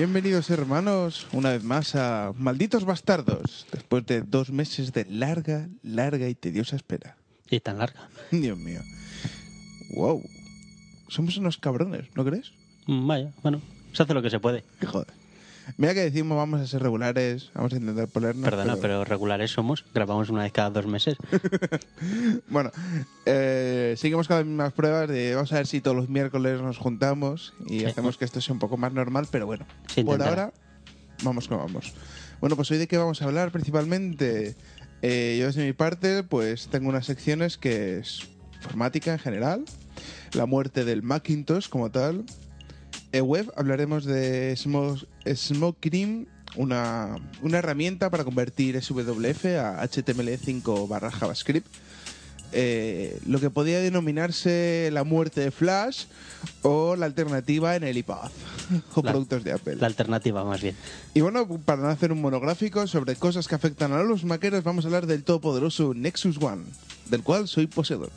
Bienvenidos hermanos una vez más a Malditos Bastardos, después de dos meses de larga, larga y tediosa espera. Y tan larga. Dios mío. Wow. Somos unos cabrones, ¿no crees? Mm, Vaya, bueno, se hace lo que se puede. Joder. Mira que decimos vamos a ser regulares, vamos a intentar ponernos... Perdona, pero regulares somos. Grabamos una vez cada dos meses. Bueno, eh, seguimos con las mismas pruebas de vamos a ver si todos los miércoles nos juntamos y Sí. hacemos que esto sea un poco más normal, pero bueno, por ahora vamos como vamos. Bueno, pues hoy de qué vamos a hablar principalmente. Eh, yo desde mi parte, pues tengo unas secciones que es informática en general, la muerte del Macintosh como tal. En web hablaremos de Smo- Smokerim, una, una herramienta para convertir SWF a HTML5 barra JavaScript. Eh, lo que podría denominarse la muerte de Flash o la alternativa en el iPad o La- productos de Apple. La alternativa, más bien. Y bueno, para no hacer un monográfico sobre cosas que afectan a los maqueros, vamos a hablar del todopoderoso Nexus One, del cual soy poseedor.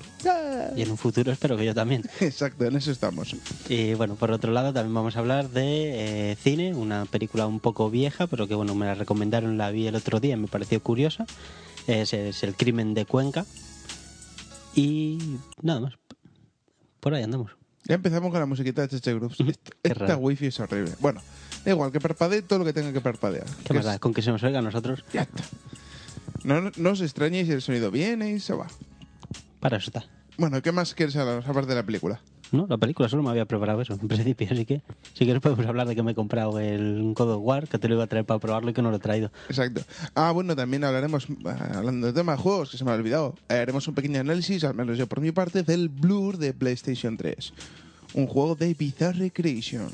Y en un futuro espero que yo también. Exacto, en eso estamos. Y bueno, por otro lado también vamos a hablar de eh, cine, una película un poco vieja, pero que bueno, me la recomendaron, la vi el otro día, me pareció curiosa. Es, es El crimen de Cuenca. Y nada más. Por ahí andamos. Ya empezamos con la musiquita de HH Groups. Esta, wifi es horrible. Bueno, da igual, que parpadee todo lo que tenga que parpadear. ¿Qué es- da? Con que se nos oiga a nosotros, Ya está. No, no, no os extrañéis si el sonido viene y se va. para eso está. Bueno, ¿qué más quieres hablar aparte de la película? No, la película solo me había preparado eso, en principio, así que si quieres podemos hablar de que me he comprado el God of War, que te lo iba a traer para probarlo y que no lo he traído. Exacto. Ah, bueno, también hablaremos, ah, hablando de tema de juegos, que se me ha olvidado, haremos un pequeño análisis, al menos yo por mi parte, del Blur de PlayStation 3. Un juego de Bizarre Creation.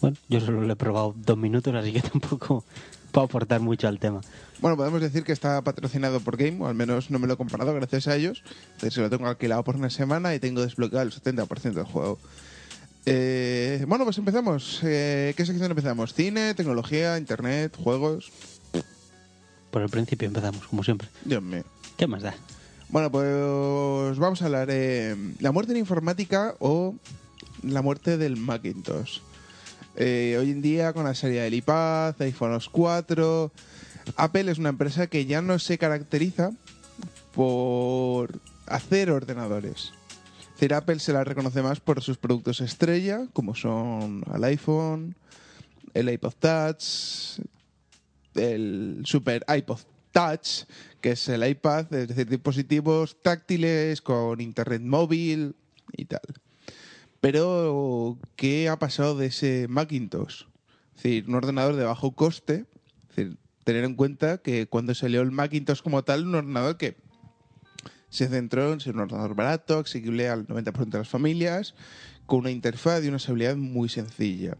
Bueno, yo solo lo he probado dos minutos, así que tampoco puedo aportar mucho al tema. Bueno, podemos decir que está patrocinado por Game, o al menos no me lo he comprado gracias a ellos. Entonces lo tengo alquilado por una semana y tengo desbloqueado el 70% del juego. Eh, bueno, pues empezamos. Eh, ¿Qué sección empezamos? ¿Cine, tecnología, internet, juegos? Por el principio empezamos, como siempre. Dios mío. ¿Qué más da? Bueno, pues vamos a hablar de la muerte en informática o la muerte del Macintosh. Eh, hoy en día, con la salida del iPad, iPhone OS 4, Apple es una empresa que ya no se caracteriza por hacer ordenadores. Apple se la reconoce más por sus productos estrella, como son el iPhone, el iPod Touch, el Super iPod Touch, que es el iPad, es decir, dispositivos táctiles con internet móvil y tal. Pero, ¿qué ha pasado de ese Macintosh? Es decir, un ordenador de bajo coste. Es tener en cuenta que cuando salió el Macintosh como tal, un ordenador que se centró en ser un ordenador barato, asequible al 90% de las familias, con una interfaz y una usabilidad muy sencilla.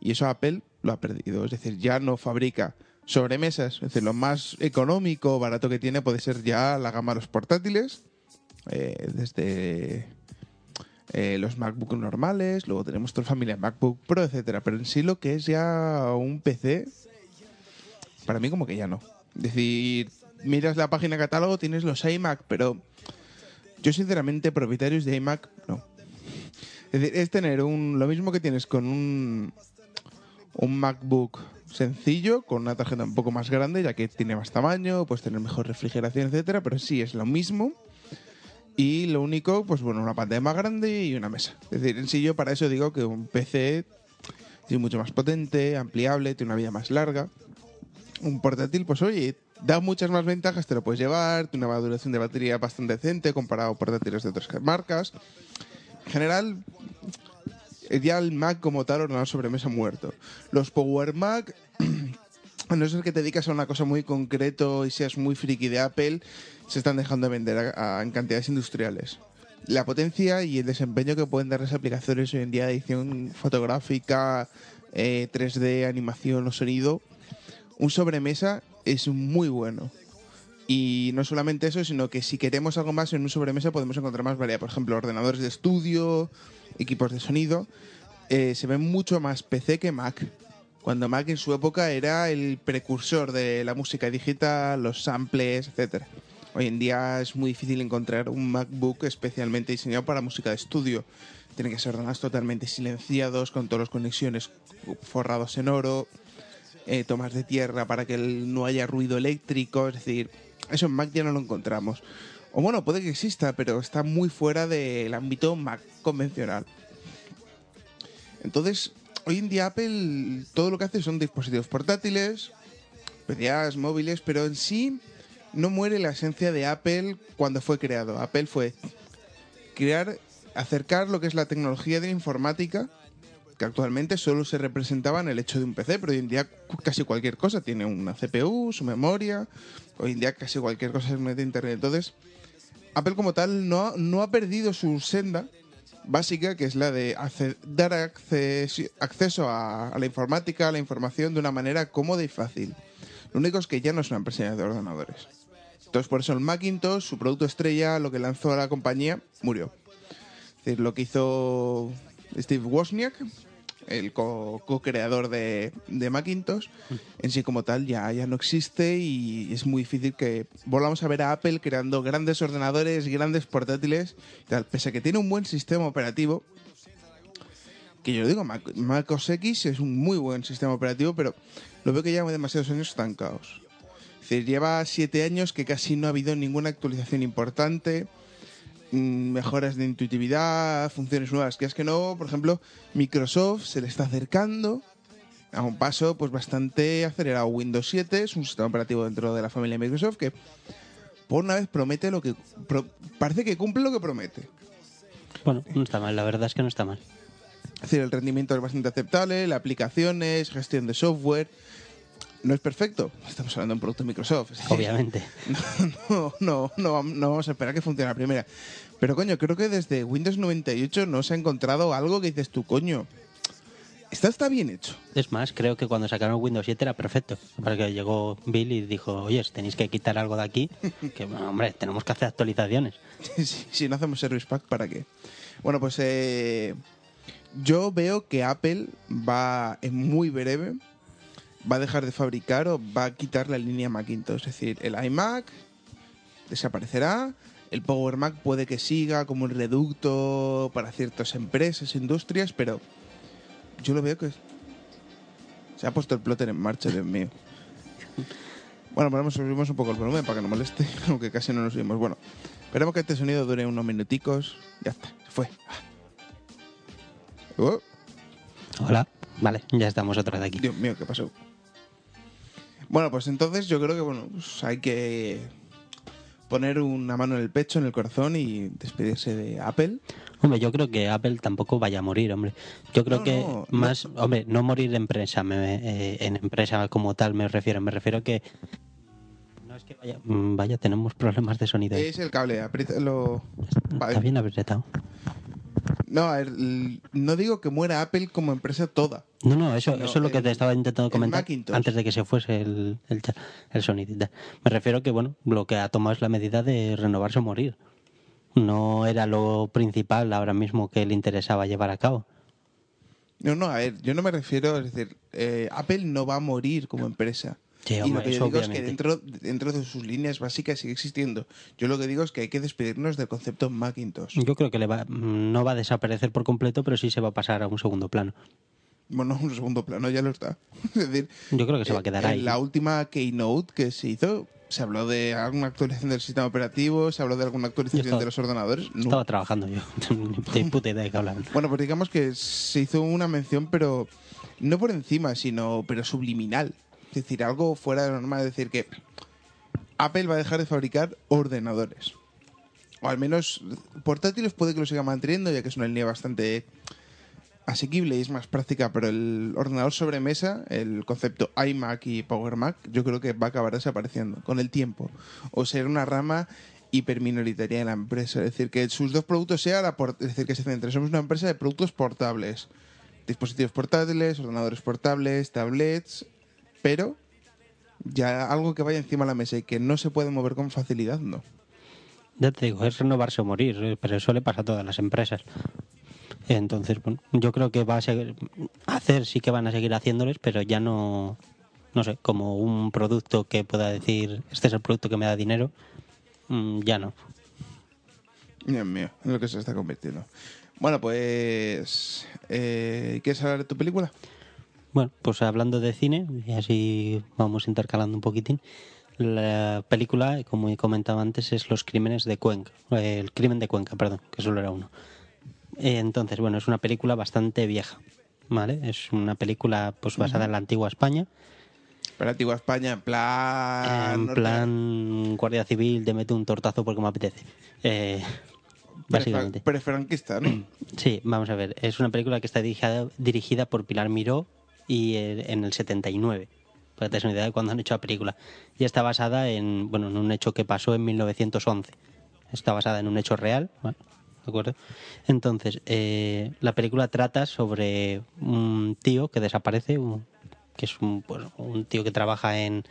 Y eso Apple lo ha perdido. Es decir, ya no fabrica sobremesas. Es decir, lo más económico barato que tiene puede ser ya la gama de los portátiles. eh, desde eh, los MacBook normales, luego tenemos toda la familia MacBook Pro, etcétera. Pero en sí lo que es ya un PC, para mí como que ya no. Es decir, miras la página catálogo, tienes los iMac, pero yo sinceramente propietarios de iMac no. Es decir, es tener un, lo mismo que tienes con un, un MacBook sencillo, con una tarjeta un poco más grande, ya que tiene más tamaño, puedes tener mejor refrigeración, etcétera, pero sí es lo mismo. Y lo único, pues bueno, una pantalla más grande y una mesa. Es decir, en sí yo para eso digo que un PC Es mucho más potente, ampliable, tiene una vida más larga. Un portátil, pues oye, da muchas más ventajas, te lo puedes llevar, tiene una duración de batería bastante decente comparado a portátiles de otras marcas. En general, ya el Mac como tal, ordenador sobremesa muerto. Los Power Mac, a no ser que te dedicas a una cosa muy concreto y seas muy friki de Apple, se están dejando de vender a- a- en cantidades industriales. La potencia y el desempeño que pueden dar las aplicaciones hoy en día de edición fotográfica, eh, 3D, animación o sonido, un sobremesa es muy bueno. Y no solamente eso, sino que si queremos algo más en un sobremesa podemos encontrar más variedad. Por ejemplo, ordenadores de estudio, equipos de sonido. Eh, se ven mucho más PC que Mac. Cuando Mac en su época era el precursor de la música digital, los samples, etcétera. Hoy en día es muy difícil encontrar un MacBook especialmente diseñado para música de estudio. Tienen que ser ordenados totalmente silenciados, con todas las conexiones forrados en oro, eh, tomas de tierra para que no haya ruido eléctrico. Es decir, eso en Mac ya no lo encontramos. O bueno, puede que exista, pero está muy fuera del ámbito Mac convencional. Entonces, hoy en día Apple todo lo que hace son dispositivos portátiles, PDAs, móviles, pero en sí no muere la esencia de Apple cuando fue creado. Apple fue crear, acercar lo que es la tecnología de la informática, que actualmente solo se representaba en el hecho de un PC, pero hoy en día casi cualquier cosa tiene una CPU, su memoria, hoy en día casi cualquier cosa es de Internet. Entonces, Apple como tal no, no ha perdido su senda básica, que es la de dar acces- acceso a, a la informática, a la información de una manera cómoda y fácil. Lo único es que ya no es una empresa de ordenadores. Entonces, por eso el Macintosh, su producto estrella, lo que lanzó a la compañía, murió. Es decir, lo que hizo Steve Wozniak, el co- co-creador de, Macintosh, en sí como tal ya, ya no existe y es muy difícil que volvamos a ver a Apple creando grandes ordenadores, grandes portátiles, pese a que tiene un buen sistema operativo, que yo digo, Mac OS X es un muy buen sistema operativo, pero lo veo que lleva demasiados años estancados. Decir, lleva siete años que casi no ha habido ninguna actualización importante, mm, mejoras de intuitividad, funciones nuevas, que es que no, por ejemplo, Microsoft se le está acercando a un paso pues bastante acelerado. Windows 7 es un sistema operativo dentro de la familia Microsoft que por una vez promete lo que pro- parece que cumple lo que promete. Bueno, no está mal, la verdad es que no está mal. Es decir, el rendimiento es bastante aceptable, la aplicaciones, gestión de software. No es perfecto, estamos hablando de un producto de Microsoft. Obviamente. no, no, no, no vamos a esperar que funcione la primera. Pero coño, creo que desde Windows 98 no se ha encontrado algo que dices tú, coño, esto está bien hecho. Es más, creo que cuando sacaron Windows 7 era perfecto. Para que llegó Bill y dijo, oye, tenéis que quitar algo de aquí, que bueno, hombre, tenemos que hacer actualizaciones. si, si no hacemos Service Pack, ¿para qué? Bueno, pues eh, yo veo que Apple va en muy breve, va a dejar de fabricar o va a quitar la línea Macintosh. Es decir, el iMac desaparecerá, el Power Mac puede que siga como un reducto para ciertas empresas, industrias, pero yo lo veo que se ha puesto el plotter en marcha, Dios mío. Bueno, ponemos, subimos un poco el volumen para que no moleste, aunque casi no nos subimos. Bueno, esperemos que este sonido dure unos minuticos. Ya está, se fue. Oh, Hola. Vale, ya estamos otra vez aquí. Dios mío, ¿qué pasó? Bueno, pues entonces yo creo que bueno, pues hay que poner una mano en el pecho, en el corazón y despedirse de Apple. Hombre, yo creo que Apple tampoco vaya a morir, hombre. Yo creo No, que no, más, no. hombre, no morir de empresa, me- eh, en empresa como tal me refiero. Me refiero que no es que vaya, mm, vaya, tenemos problemas de sonido. Es el cable, apriétalo. Está bien apretado. No, a ver, l- no digo que muera Apple como empresa toda. No, no, eso, No, eso es lo que el- te estaba intentando comentar antes de que se fuese el, el, tal. Me refiero que, bueno, lo que ha tomado es la medida de renovarse o morir. No era lo principal ahora mismo que le interesaba llevar a cabo. No, no, a ver, yo no me refiero, es decir, eh, Apple no va a morir como empresa. Sí, y lo que yo digo es que dentro, dentro de sus líneas básicas sigue existiendo. Yo lo que digo es que hay que despedirnos del concepto Macintosh. Yo creo que le va, no va a desaparecer por completo, pero sí se va a pasar a un segundo plano. Bueno, un segundo plano ya lo está. es decir, Yo creo que se va a quedar en ahí. la última keynote que se hizo, ¿Se habló de alguna actualización del sistema operativo? ¿Se habló de alguna actualización estaba- de los ordenadores? No. Estaba trabajando yo. Ni puta idea de qué hablaban. Bueno, pues digamos que se hizo una mención, pero no por encima, sino pero subliminal. Es decir, algo fuera de lo normal. Es decir, que Apple va a dejar de fabricar ordenadores. O al menos portátiles puede que lo siga manteniendo, ya que es una línea bastante asequible y es más práctica, pero el ordenador sobremesa, el concepto iMac y Power Mac, yo creo que va a acabar desapareciendo con el tiempo. O ser una rama hiperminoritaria de la empresa. Es decir, que sus dos productos sean la es decir, que se centren. Somos una empresa de productos portables. Dispositivos portátiles, ordenadores portables, tablets, pero ya algo que vaya encima de la mesa y que no se puede mover con facilidad, no. Ya te digo, es renovarse o morir, eh, pero eso le pasa a todas las empresas. Entonces, bueno, yo creo que va a seguir, hacer sí que van a seguir haciéndoles, pero ya no, no sé, como un producto que pueda decir, este es el producto que me da dinero, mm, ya no. Dios mío, en lo que se está convirtiendo. Bueno, pues... Eh, ¿Quieres hablar de tu película? Bueno, pues hablando de cine, y así vamos intercalando un poquitín, la película, como he comentado antes, es Los Crímenes de Cuenca, eh, el crimen de Cuenca, perdón, que solo era uno. Eh, Entonces, bueno, es una película bastante vieja, ¿vale? Es una película pues basada en la antigua España, Para Antigua España, en plan... en plan Guardia Civil, te mete un tortazo porque me apetece. Eh, básicamente. prefra- Prefranquista, ¿no? Sí, vamos a ver. Es una película que está dirigida, dirigida por Pilar Miró y en el 79. Para que te des una idea de cuándo han hecho la película. Y está basada en, bueno, en un hecho que pasó en 1911. Está basada en un hecho real. ¿De acuerdo? Entonces, eh, la película trata sobre un tío que desaparece, un- que es un, un tío que trabaja en,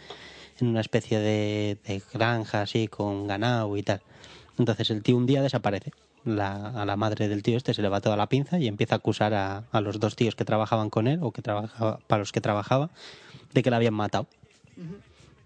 en una especie de, de granja así con ganado y tal. Entonces el tío un día desaparece. La- a la madre del tío este se le va toda la pinza y empieza a acusar a, a los dos tíos que trabajaban con él o que trabajaba para los que trabajaba de que la habían matado.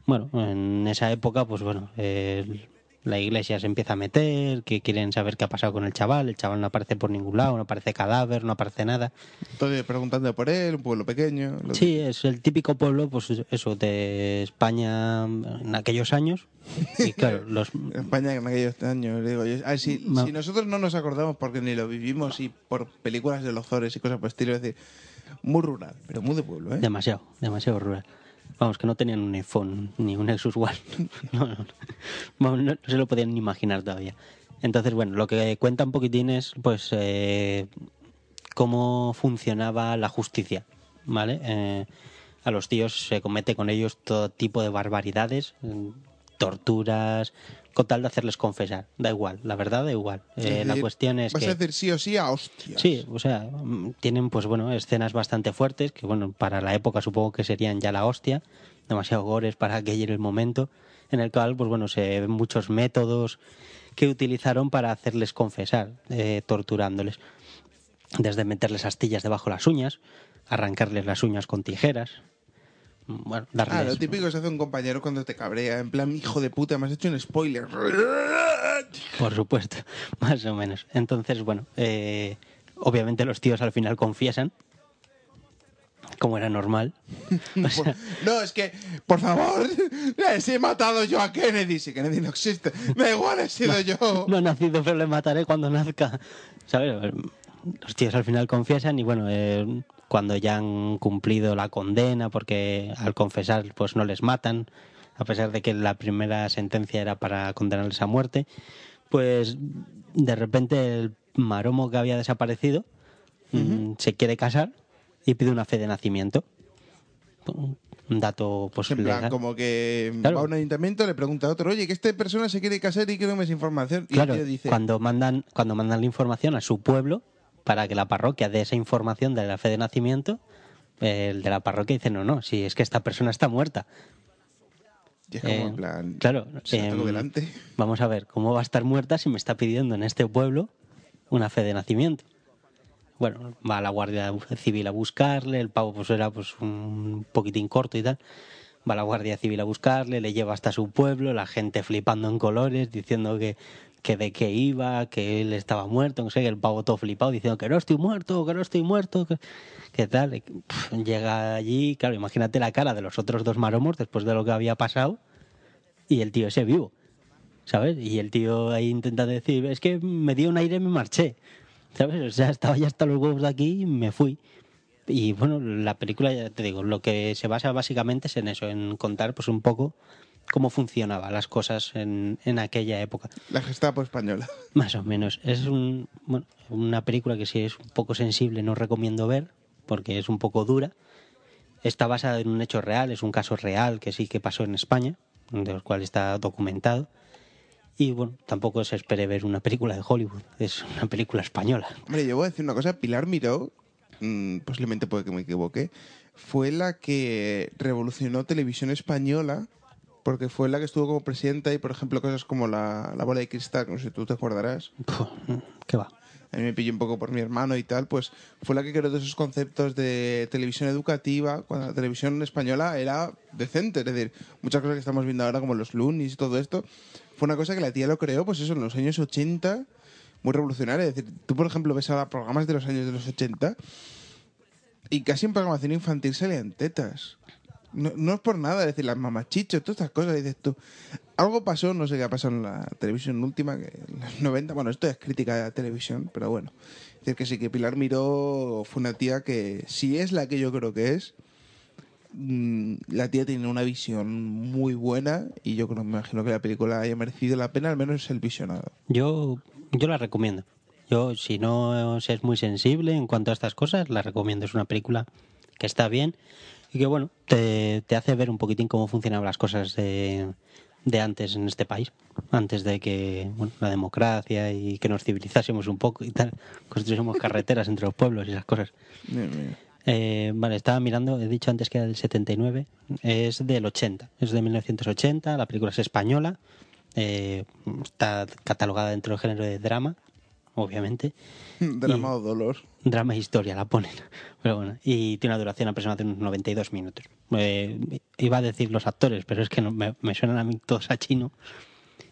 Bueno, en esa época, pues bueno, el- la iglesia se empieza a meter, que quieren saber qué ha pasado con el chaval, el chaval no aparece por ningún lado, no aparece cadáver, no aparece nada. Todo preguntando por él, un pueblo pequeño. lo- Sí, es el típico pueblo, pues eso, de España en aquellos años. Y claro, los, España en aquellos años, digo yo. No. si nosotros no nos acordamos porque ni lo vivimos y por películas de los Zores y cosas por el estilo, es decir, muy rural, pero muy de pueblo, ¿eh? Demasiado, demasiado rural. Vamos, que no tenían un iPhone ni un Nexus One. No, no, se lo podían ni imaginar todavía. Entonces, bueno, lo que cuenta un poquitín es, pues, eh, cómo funcionaba la justicia, ¿vale? Eh, a los tíos se comete con ellos todo tipo de barbaridades, torturas, con tal de hacerles confesar. Da igual, la verdad da igual. Eh, la cuestión es Vas que... a decir sí o sí a hostias. Sí, o sea, mm, tienen pues bueno, escenas bastante fuertes que bueno, para la época supongo que serían ya la hostia, demasiado gores para aquel el momento, en el cual pues bueno, se ven muchos métodos que utilizaron para hacerles confesar, eh, torturándoles. Desde meterles astillas debajo de las uñas, arrancarles las uñas con tijeras, bueno, Ah, lo típico que se hace un compañero cuando te cabrea, en plan, hijo de puta, me has hecho un spoiler. Por supuesto, más o menos. Entonces, bueno, eh, obviamente los tíos al final confiesan, como era normal. O sea, No, es que, por favor, les he matado yo a Kennedy. Si Kennedy no existe, me da igual, he sido yo. no ha nacido, pero le mataré cuando nazca. ¿Sabes? Los tíos al final confiesan y bueno, eh, cuando ya han cumplido la condena, porque al confesar pues no les matan, a pesar de que la primera sentencia era para condenarles a muerte, pues de repente el maromo que había desaparecido mm, se quiere casar y pide una fe de nacimiento. Un dato pues En plan, como que Claro. va a un ayuntamiento, le pregunta a otro, oye, que esta persona se quiere casar y quiero más información. Y Claro, dice, cuando mandan cuando mandan la información a su pueblo para que la parroquia dé esa información de la fe de nacimiento, el de la parroquia dice, no, no, si es que esta persona está muerta. y es como Eh, en plan, claro, em, delante. Vamos a ver, ¿cómo va a estar muerta si me está pidiendo en este pueblo una fe de nacimiento? Bueno, va la Guardia Civil a buscarle, el pavo pues era pues un poquitín corto y tal. Va la Guardia Civil a buscarle, le lleva hasta su pueblo, la gente flipando en colores, diciendo que, que de qué iba, que él estaba muerto, no sé, que el pavo todo flipado, diciendo que no estoy muerto, que no estoy muerto, que, que tal. Llega allí, claro, imagínate la cara de los otros dos maromos después de lo que había pasado. y el tío ese vivo, ¿sabes? Y el tío ahí intenta decir, es que me dio un aire y me marché, ¿sabes? O sea, estaba ya hasta los huevos de aquí y me fui. Y bueno, la película, ya te digo, lo que se basa básicamente es en eso, en contar pues un poco cómo funcionaban las cosas en, en aquella época. La Gestapo española. Más o menos. Es un, bueno, una película que si es un poco sensible no recomiendo ver, porque es un poco dura. Está basada en un hecho real, es un caso real que sí que pasó en España, de los cual está documentado. Y bueno, tampoco se espere ver una película de Hollywood, es una película española. Hombre, yo voy a decir una cosa. Pilar Miró, mm, posiblemente puede que me equivoque, fue la que revolucionó televisión española porque fue la que estuvo como presidenta y, por ejemplo, cosas como la, la bola de cristal, no sé si tú te acordarás. Puf, ¿Qué va? a mí me pilló un poco por mi hermano y tal, pues fue la que creó todos esos conceptos de televisión educativa, cuando la televisión española era decente, es decir, muchas cosas que estamos viendo ahora como los Loonies y todo esto, fue una cosa que la tía lo creó, pues eso, en los años 80, muy revolucionaria, es decir, tú por ejemplo ves ahora programas de los años de los 80 y casi en programación infantil salían tetas. No, no es por nada, decir, las mamachichos, todas estas cosas, dices tú. Algo pasó, no sé qué ha pasado en la televisión última, que en los 90, bueno, esto es crítica de la televisión, pero bueno. Es que sí, que Pilar Miró fue una tía que, si es la que yo creo que es, mm, la tía tiene una visión muy buena y yo creo, me imagino que la película haya merecido la pena, al menos el visionado. Yo, yo la recomiendo. Yo, si no se es muy sensible en cuanto a estas cosas, la recomiendo. Es una película que está bien y que, bueno, te, te hace ver un poquitín cómo funcionaban las cosas de, de antes en este país. Antes de que, bueno, la democracia y que nos civilizásemos un poco y tal, construyésemos carreteras entre los pueblos y esas cosas. Bien, bien. Eh, vale, estaba mirando, he dicho antes que era del 79, es del 80, es de 1980, la película es española, eh, está catalogada dentro del género de drama, obviamente, Drama o dolor. drama e historia la ponen, pero bueno, y tiene una duración aproximadamente de unos 92 minutos. Eh, iba a decir los actores, pero es que no, me, me suenan a mí todos a chino,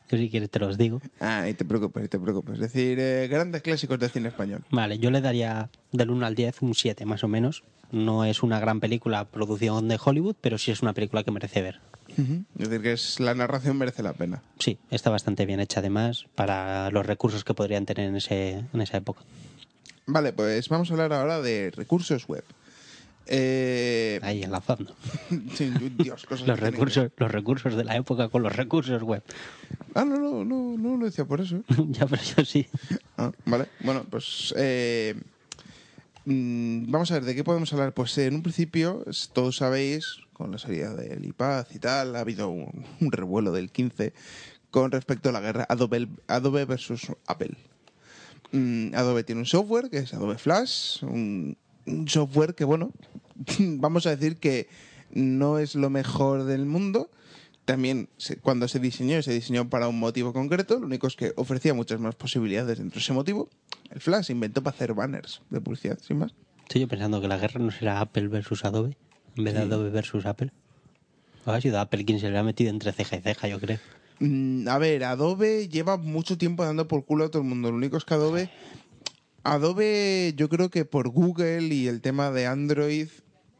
yo si quieres te los digo. Ah, y te preocupes, y te preocupes. Es decir, eh, grandes clásicos del cine español. Vale, yo le daría del 1 al 10 un 7 más o menos. No es una gran película producción de Hollywood, pero sí es una película que merece ver. Es decir, que es, la narración merece la pena. Sí, está bastante bien hecha además para los recursos que podrían tener en, ese, en esa época. Vale, pues vamos a hablar ahora de recursos web. Eh, Ahí enlazando. sí, Dios, cosas Los recursos, los recursos de la época con los recursos web. Ah, no, no, no, no lo decía por eso. ya, pero yo sí. Ah, vale, bueno, pues eh, mm, vamos a ver, ¿de qué podemos hablar? Pues eh, en un principio, todos sabéis, con la salida del IPAZ y tal, ha habido un, revuelo del 15 con respecto a la guerra Adobe, Adobe versus Apple. Mm, Adobe tiene un software que es Adobe Flash, un, un software que, bueno, vamos a decir que no es lo mejor del mundo. También cuando se diseñó, se diseñó para un motivo concreto, lo único es que ofrecía muchas más posibilidades dentro de ese motivo. El Flash se inventó para hacer banners de publicidad, sin más. Estoy yo pensando que la guerra no será Apple versus Adobe, en vez de. Adobe versus Apple. Ha sido Apple quien se le ha metido entre ceja y ceja, yo creo. Mm, a ver, Adobe lleva mucho tiempo dando por culo a todo el mundo. Lo único es que Adobe. Adobe, yo creo que por Google y el tema de Android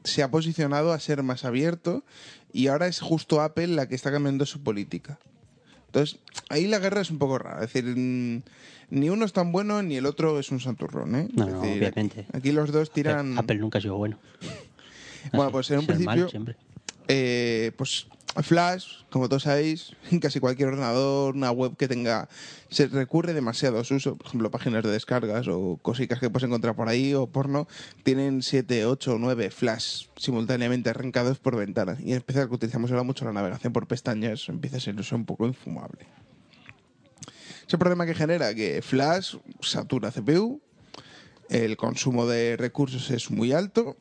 se ha posicionado a ser más abierto y ahora es justo Apple la que está cambiando su política. Entonces, ahí la guerra es un poco rara. Es decir, mm, ni uno es tan bueno ni el otro es un santurrón, ¿eh? No, no, decir, obviamente. Aquí, aquí los dos tiran. Apple, Apple nunca ha sido bueno. Bueno, pues en un principio, eh, pues Flash, como todos sabéis, en casi cualquier ordenador, una web que tenga, se recurre demasiado a su uso, por ejemplo, páginas de descargas o cositas que puedes encontrar por ahí o porno, tienen 7, 8 o 9 Flash simultáneamente arrancados por ventanas. Y en especial que utilizamos ahora mucho la navegación por pestañas, empieza a ser un poco infumable. Ese problema que genera que Flash satura CPU, el consumo de recursos es muy alto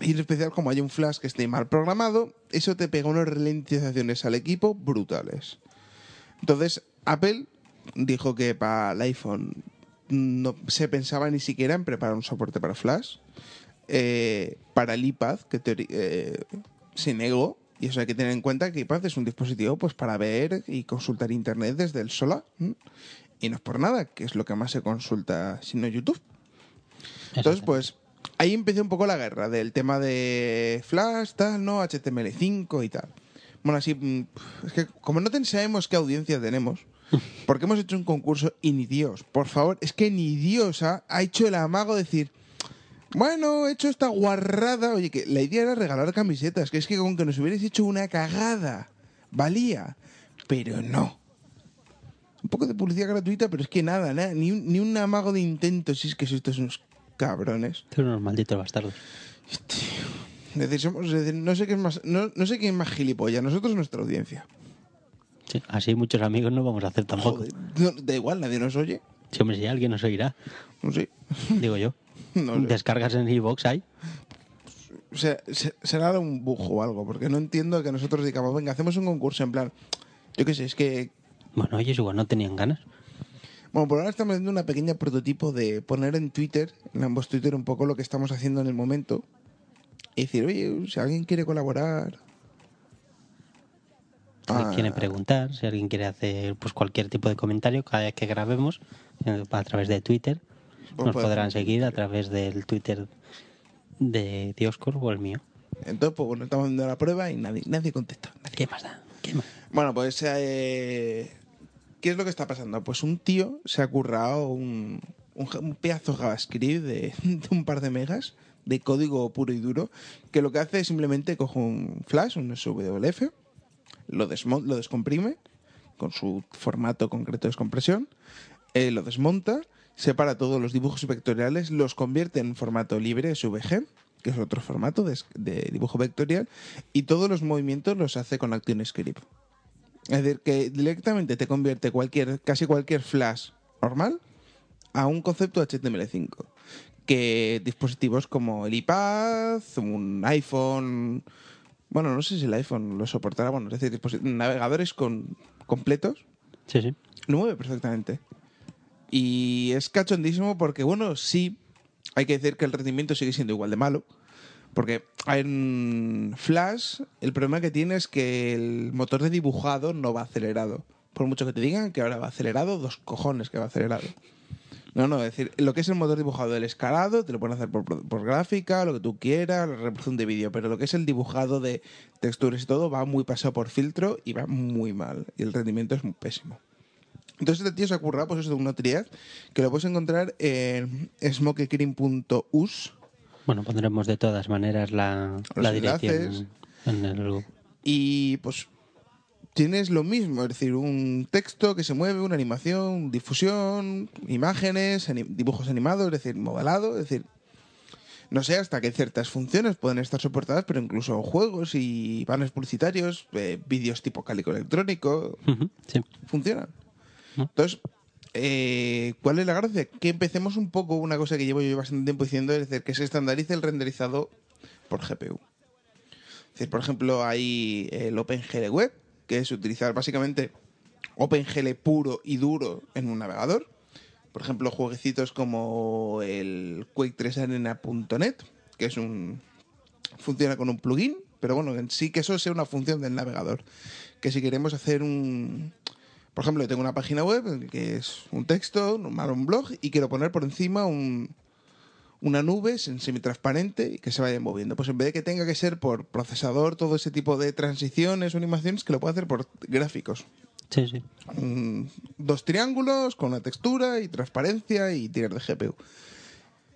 y en especial como hay un flash que esté mal programado, eso te pega unas ralentizaciones al equipo brutales. Entonces, Apple dijo que para el iPhone no se pensaba ni siquiera en preparar un soporte para flash. Eh, para el iPad, que eh, se negó, y eso hay que tener en cuenta que iPad es un dispositivo pues para ver y consultar internet desde el solar. ¿m? Y no es por nada, que es lo que más se consulta, sino YouTube. Entonces, pues ahí empezó un poco la guerra del tema de Flash, tal, ¿no? HTML5 y tal. Bueno, así, mm, es que como no sabemos qué audiencia tenemos, porque hemos hecho un concurso y ni Dios, por favor, es que ni Dios ha, ha hecho el amago de decir, bueno, he hecho esta guarrada, oye, que la idea era regalar camisetas, que es que con que nos hubierais hecho una cagada, valía, pero no. Un poco de publicidad gratuita, pero es que nada, nada ni, un, ni un amago de intento, si es que sois estos unos cabrones. Son unos malditos bastardos. Decir, somos- decir, no sé qué es más, no, no sé quién es más gilipollas, nosotros o nuestra audiencia. Sí, así muchos amigos no vamos a hacer tampoco. Joder, no- da igual, nadie nos oye. Si, hombre, si alguien nos oirá, No sé. digo yo. No sé. Descargas en iVoox hay. O sea, se- será un bujo o algo, porque no entiendo que nosotros digamos, venga, hacemos un concurso en plan. Yo qué sé, es que. Bueno, ellos igual no tenían ganas. Bueno, por ahora estamos haciendo una pequeña prototipo de poner en Twitter, en ambos Twitter, un poco lo que estamos haciendo en el momento. Y decir, oye, si alguien quiere colaborar. Si alguien Ah, quiere preguntar, si alguien quiere hacer pues cualquier tipo de comentario cada vez que grabemos eh, a través de Twitter, Pues nos podrán seguir a través del Twitter de Dioscor o el mío. Entonces, pues bueno, estamos haciendo la prueba y nadie, nadie contesta. ¿Qué más da? ¿Qué más? Bueno, pues, eh, ¿qué es lo que está pasando? Pues un tío se ha currado un, pedazo JavaScript de, un par de megas de código puro y duro, que lo que hace es simplemente coge un flash, un SWF, lo, lo descomprime con su formato concreto de descompresión, eh, lo desmonta, separa todos los dibujos vectoriales, los convierte en formato libre SVG, que es otro formato de dibujo vectorial, y todos los movimientos los hace con ActionScript. Es decir, que directamente te convierte cualquier, casi cualquier flash normal a un concepto HTML5. Que dispositivos como el iPad, un iPhone. Bueno, no sé si el iPhone lo soportará. Bueno, es decir, navegadores con, completos Sí, sí. lo mueve perfectamente. Y es cachondísimo porque, bueno, sí, hay que decir que el rendimiento sigue siendo igual de malo. Porque en Flash, el problema que tiene es que el motor de dibujado no va acelerado. Por mucho que te digan que ahora va acelerado, dos cojones que va acelerado. No, no, es decir, lo que es el motor dibujado, el escalado, te lo pueden hacer por, gráfica, lo que tú quieras, la reproducción de vídeo, pero lo que es el dibujado de texturas y todo va muy pasado por filtro y va muy mal. Y el rendimiento es muy pésimo. Entonces este tío se ha currado pues eso de una utilidad que lo puedes encontrar en smokecream.us Bueno, pondremos de todas maneras la, la dirección en el... y pues tienes lo mismo, es decir, un texto que se mueve, una animación, difusión, imágenes, dibujos animados, es decir, modelado, es decir, no sé hasta qué ciertas funciones pueden estar soportadas, pero incluso juegos y banners publicitarios, eh, vídeos tipo cálico electrónico, Sí. funcionan. ¿No? Entonces, eh, ¿cuál es la gracia? Que empecemos un poco una cosa que llevo yo bastante tiempo diciendo, es decir, que se estandarice el renderizado por GPU. Es decir, por ejemplo, hay el OpenGL Web, que es utilizar básicamente OpenGL puro y duro en un navegador. Por ejemplo, jueguecitos como el Quake3Arena.net, que es un funciona con un plugin, pero bueno, en sí que eso sea una función del navegador. Que si queremos hacer un... Por ejemplo, yo tengo una página web que es un texto, normal, un blog, y quiero poner por encima un, una nube sem- semitransparente y que se vaya moviendo. Pues en vez de que tenga que ser por procesador, todo ese tipo de transiciones o animaciones, que lo puedo hacer por gráficos. Sí, sí. Dos triángulos con una textura y transparencia y tirar de GPU.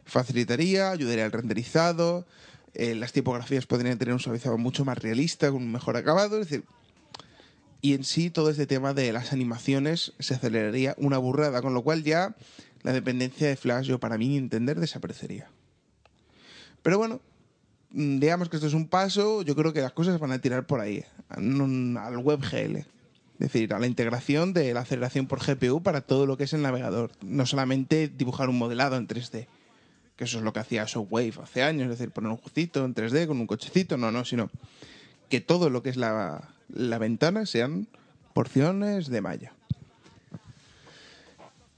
Facilitaría, ayudaría al renderizado, eh, las tipografías podrían tener un suavizado mucho más realista, con un mejor acabado, es decir, y en sí todo este tema de las animaciones se aceleraría una burrada, con lo cual ya la dependencia de Flash, yo para mí entender, desaparecería. Pero bueno, mm, digamos que esto es un paso, yo creo que las cosas van a tirar por ahí, al WebGL. Es decir, a la integración de la aceleración por GPU para todo lo que es el navegador. No solamente dibujar un modelado en 3D, que eso es lo que hacía Shockwave hace años, es decir, poner un jucito en 3D con un cochecito, no, no, sino que todo lo que es la, la ventana sean porciones de malla.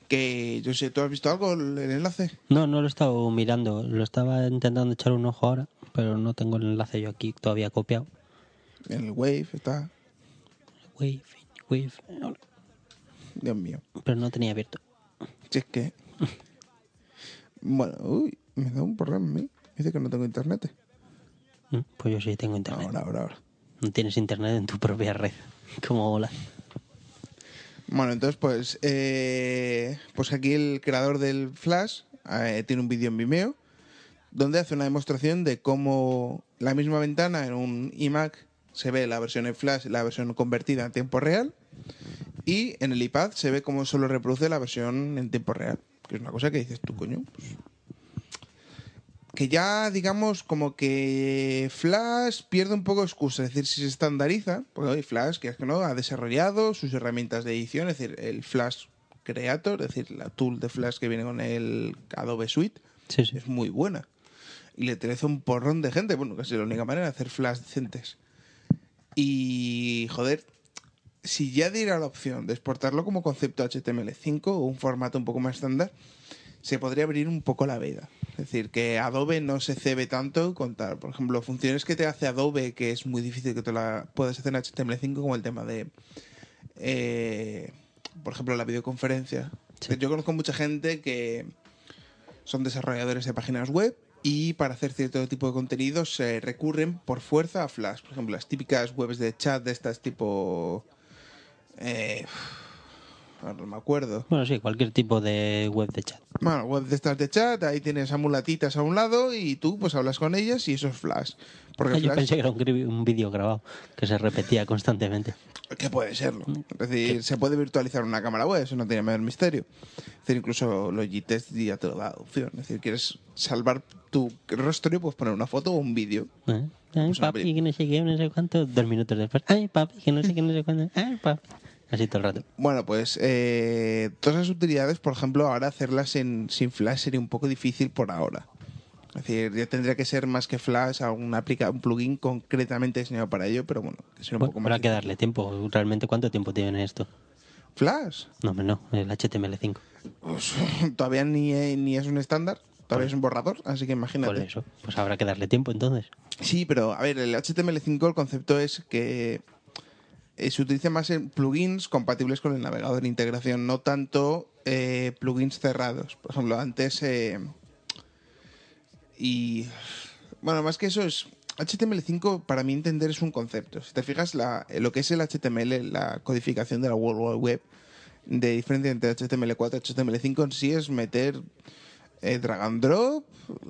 Que yo sé, ¿tú has visto algo el el enlace? No, no lo he estado mirando. Lo estaba intentando echar un ojo ahora, pero no tengo el enlace yo aquí todavía copiado. En el Wave está. Wave, Wave. Dios mío. Pero no tenía abierto. Si es que. Bueno, uy, me da un problema a mí. Dice que no tengo internet. Mm, Pues yo sí tengo internet. Ahora, ahora, ahora. No tienes internet en tu propia red. Como hola. Bueno, entonces pues, eh, pues aquí el creador del Flash eh, tiene un vídeo en Vimeo donde hace una demostración de cómo la misma ventana en un iMac se ve la versión en Flash, la versión convertida en tiempo real y en el iPad se ve cómo solo reproduce la versión en tiempo real, que es una cosa que dices tú, coño, pues, que ya digamos como que Flash pierde un poco excusa, es decir, si se estandariza, porque hoy Flash, que es que no, ha desarrollado sus herramientas de edición, es decir, el Flash Creator, es decir, la tool de Flash que viene con el Adobe Suite, Sí, sí. es muy buena. Y le utiliza un porrón de gente, bueno, casi la única manera de hacer Flash decentes. Y, joder, si ya diera la opción de exportarlo como concepto HTML5 o un formato un poco más estándar, se podría abrir un poco la veda. Es decir, que Adobe no se cebe tanto con tal. Por ejemplo, funciones que te hace Adobe que es muy difícil que te la puedas hacer en HTML5, como el tema de, eh, por ejemplo, la videoconferencia. Sí. Yo conozco mucha gente que son desarrolladores de páginas web y para hacer cierto tipo de contenidos se recurren por fuerza a Flash. Por ejemplo, las típicas webs de chat de estas tipo... Eh, no me acuerdo. Bueno, sí, cualquier tipo de web de chat. Bueno, web de estas de chat, ahí tienes a mulatitas a un lado y tú pues hablas con ellas y eso es Flash. Porque Ah, Yo Flash, pensé que era un, un vídeo grabado que se repetía constantemente. que puede serlo. Es decir, se puede virtualizar una cámara web, eso no tiene mayor misterio. Es decir, incluso los G-Test ya te lo da opción. Es decir, quieres salvar tu rostro y puedes poner una foto o un vídeo. ¿Eh? Ay, Pues papi, que no sé qué, no sé cuánto. Dos minutos después. Ay, papi, que no sé qué, no sé cuánto. Ay, papi. Así todo el rato. Bueno, pues eh, todas esas utilidades, por ejemplo, ahora hacerlas en, sin Flash sería un poco difícil por ahora. Es decir, ya tendría que ser más que Flash, algún aplica un plugin concretamente diseñado para ello, pero bueno, que sería un Bueno, poco más. habrá que darle tiempo. ¿Realmente cuánto tiempo tiene esto? Flash, No, no. El HTML5. pues, todavía ni, ni es un estándar, todavía es un borrador, así que imagínate. Por eso. Pues habrá que darle tiempo entonces. Sí, pero a ver, el HTML5 el concepto es que eh, se utiliza más en plugins compatibles con el navegador de integración, no tanto eh, plugins cerrados. Por ejemplo, antes... eh, y... Bueno, más que eso es... HTML5 para mí entender es un concepto. Si te fijas, lo que es el HTML, la codificación de la World Wide Web, de diferencia entre HTML4 y HTML5 en sí es meter eh, drag and drop,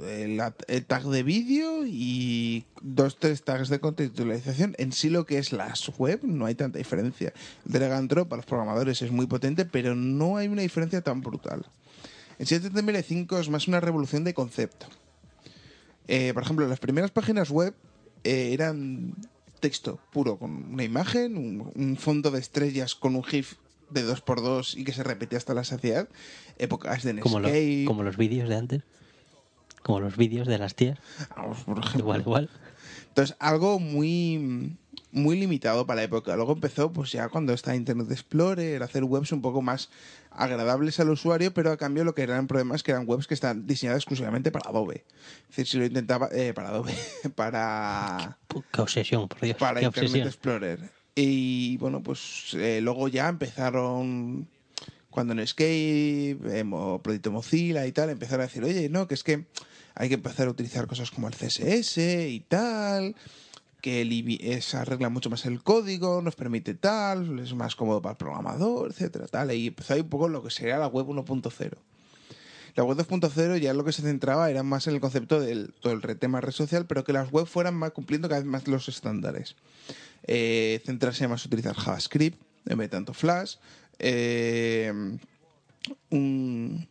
el, at- el tag de vídeo y dos, tres tags de contextualización. En sí lo que es las web no hay tanta diferencia. Drag and drop para los programadores es muy potente, pero no hay una diferencia tan brutal. En sí HTML5 es más una revolución de concepto. Eh, por ejemplo, las primeras páginas web eh, eran texto puro, con una imagen, un fondo de estrellas con un GIF de 2x2 y que se repetía hasta la saciedad. Épocas de Como, lo- como los vídeos de antes. Como los vídeos de las tías. vamos, por ejemplo. Igual, igual. Entonces, algo muy, muy limitado para la época. Luego empezó, pues ya cuando está Internet Explorer, hacer webs un poco más agradables al usuario, pero a cambio lo que eran problemas que eran webs que están diseñadas exclusivamente para Adobe. Es decir, si lo intentaba, eh, para Adobe, para, Qué obsesión, por Dios. para Internet obsesión. Explorer. Y bueno, pues eh, luego ya empezaron, cuando en Escape, eh, Mo- Proyecto Mozilla y tal, empezaron a decir, oye, no, que es que hay que empezar a utilizar cosas como el CSS y tal, que el arregla mucho más el código, nos permite tal, es más cómodo para el programador, etcétera, tal. Y empezó ahí un poco lo que sería la web 1.0. La web 2.0 ya lo que se centraba era más en el concepto del todo el tema red social, pero que las webs fueran más cumpliendo cada vez más los estándares. Eh, centrarse más en utilizar JavaScript, en vez de tanto Flash. eh, un,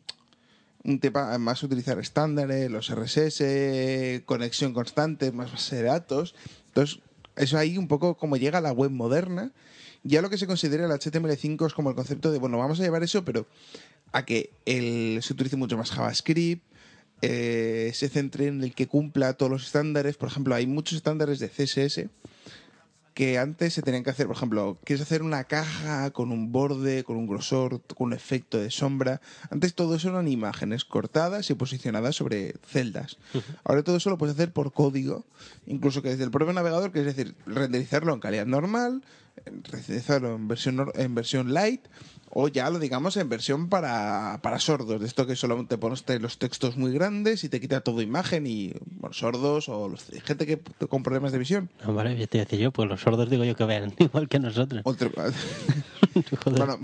un tema más utilizar estándares, los RSS, conexión constante, más base de datos. Entonces, eso ahí un poco como llega la web moderna. Ya lo que se considera el HTML5 es como el concepto de, bueno, vamos a llevar eso, pero a que el, se utilice mucho más JavaScript, eh, se centre en el que cumpla todos los estándares. Por ejemplo, hay muchos estándares de CSS que antes se tenían que hacer, por ejemplo, quieres hacer una caja con un borde, con un grosor, con un efecto de sombra. Antes todo eso eran imágenes cortadas y posicionadas sobre celdas. Ahora todo eso lo puedes hacer por código, incluso que desde el propio navegador, que es decir, renderizarlo en calidad normal, renderizarlo en versión, nor- en versión light o ya lo digamos en versión para, para sordos, de esto que solo te pones los textos muy grandes y te quita todo imagen y bueno, sordos o los- gente que con problemas de visión. No, vale, ya te decía yo, pues los sordos digo yo que vean igual que nosotros. Otro- bueno,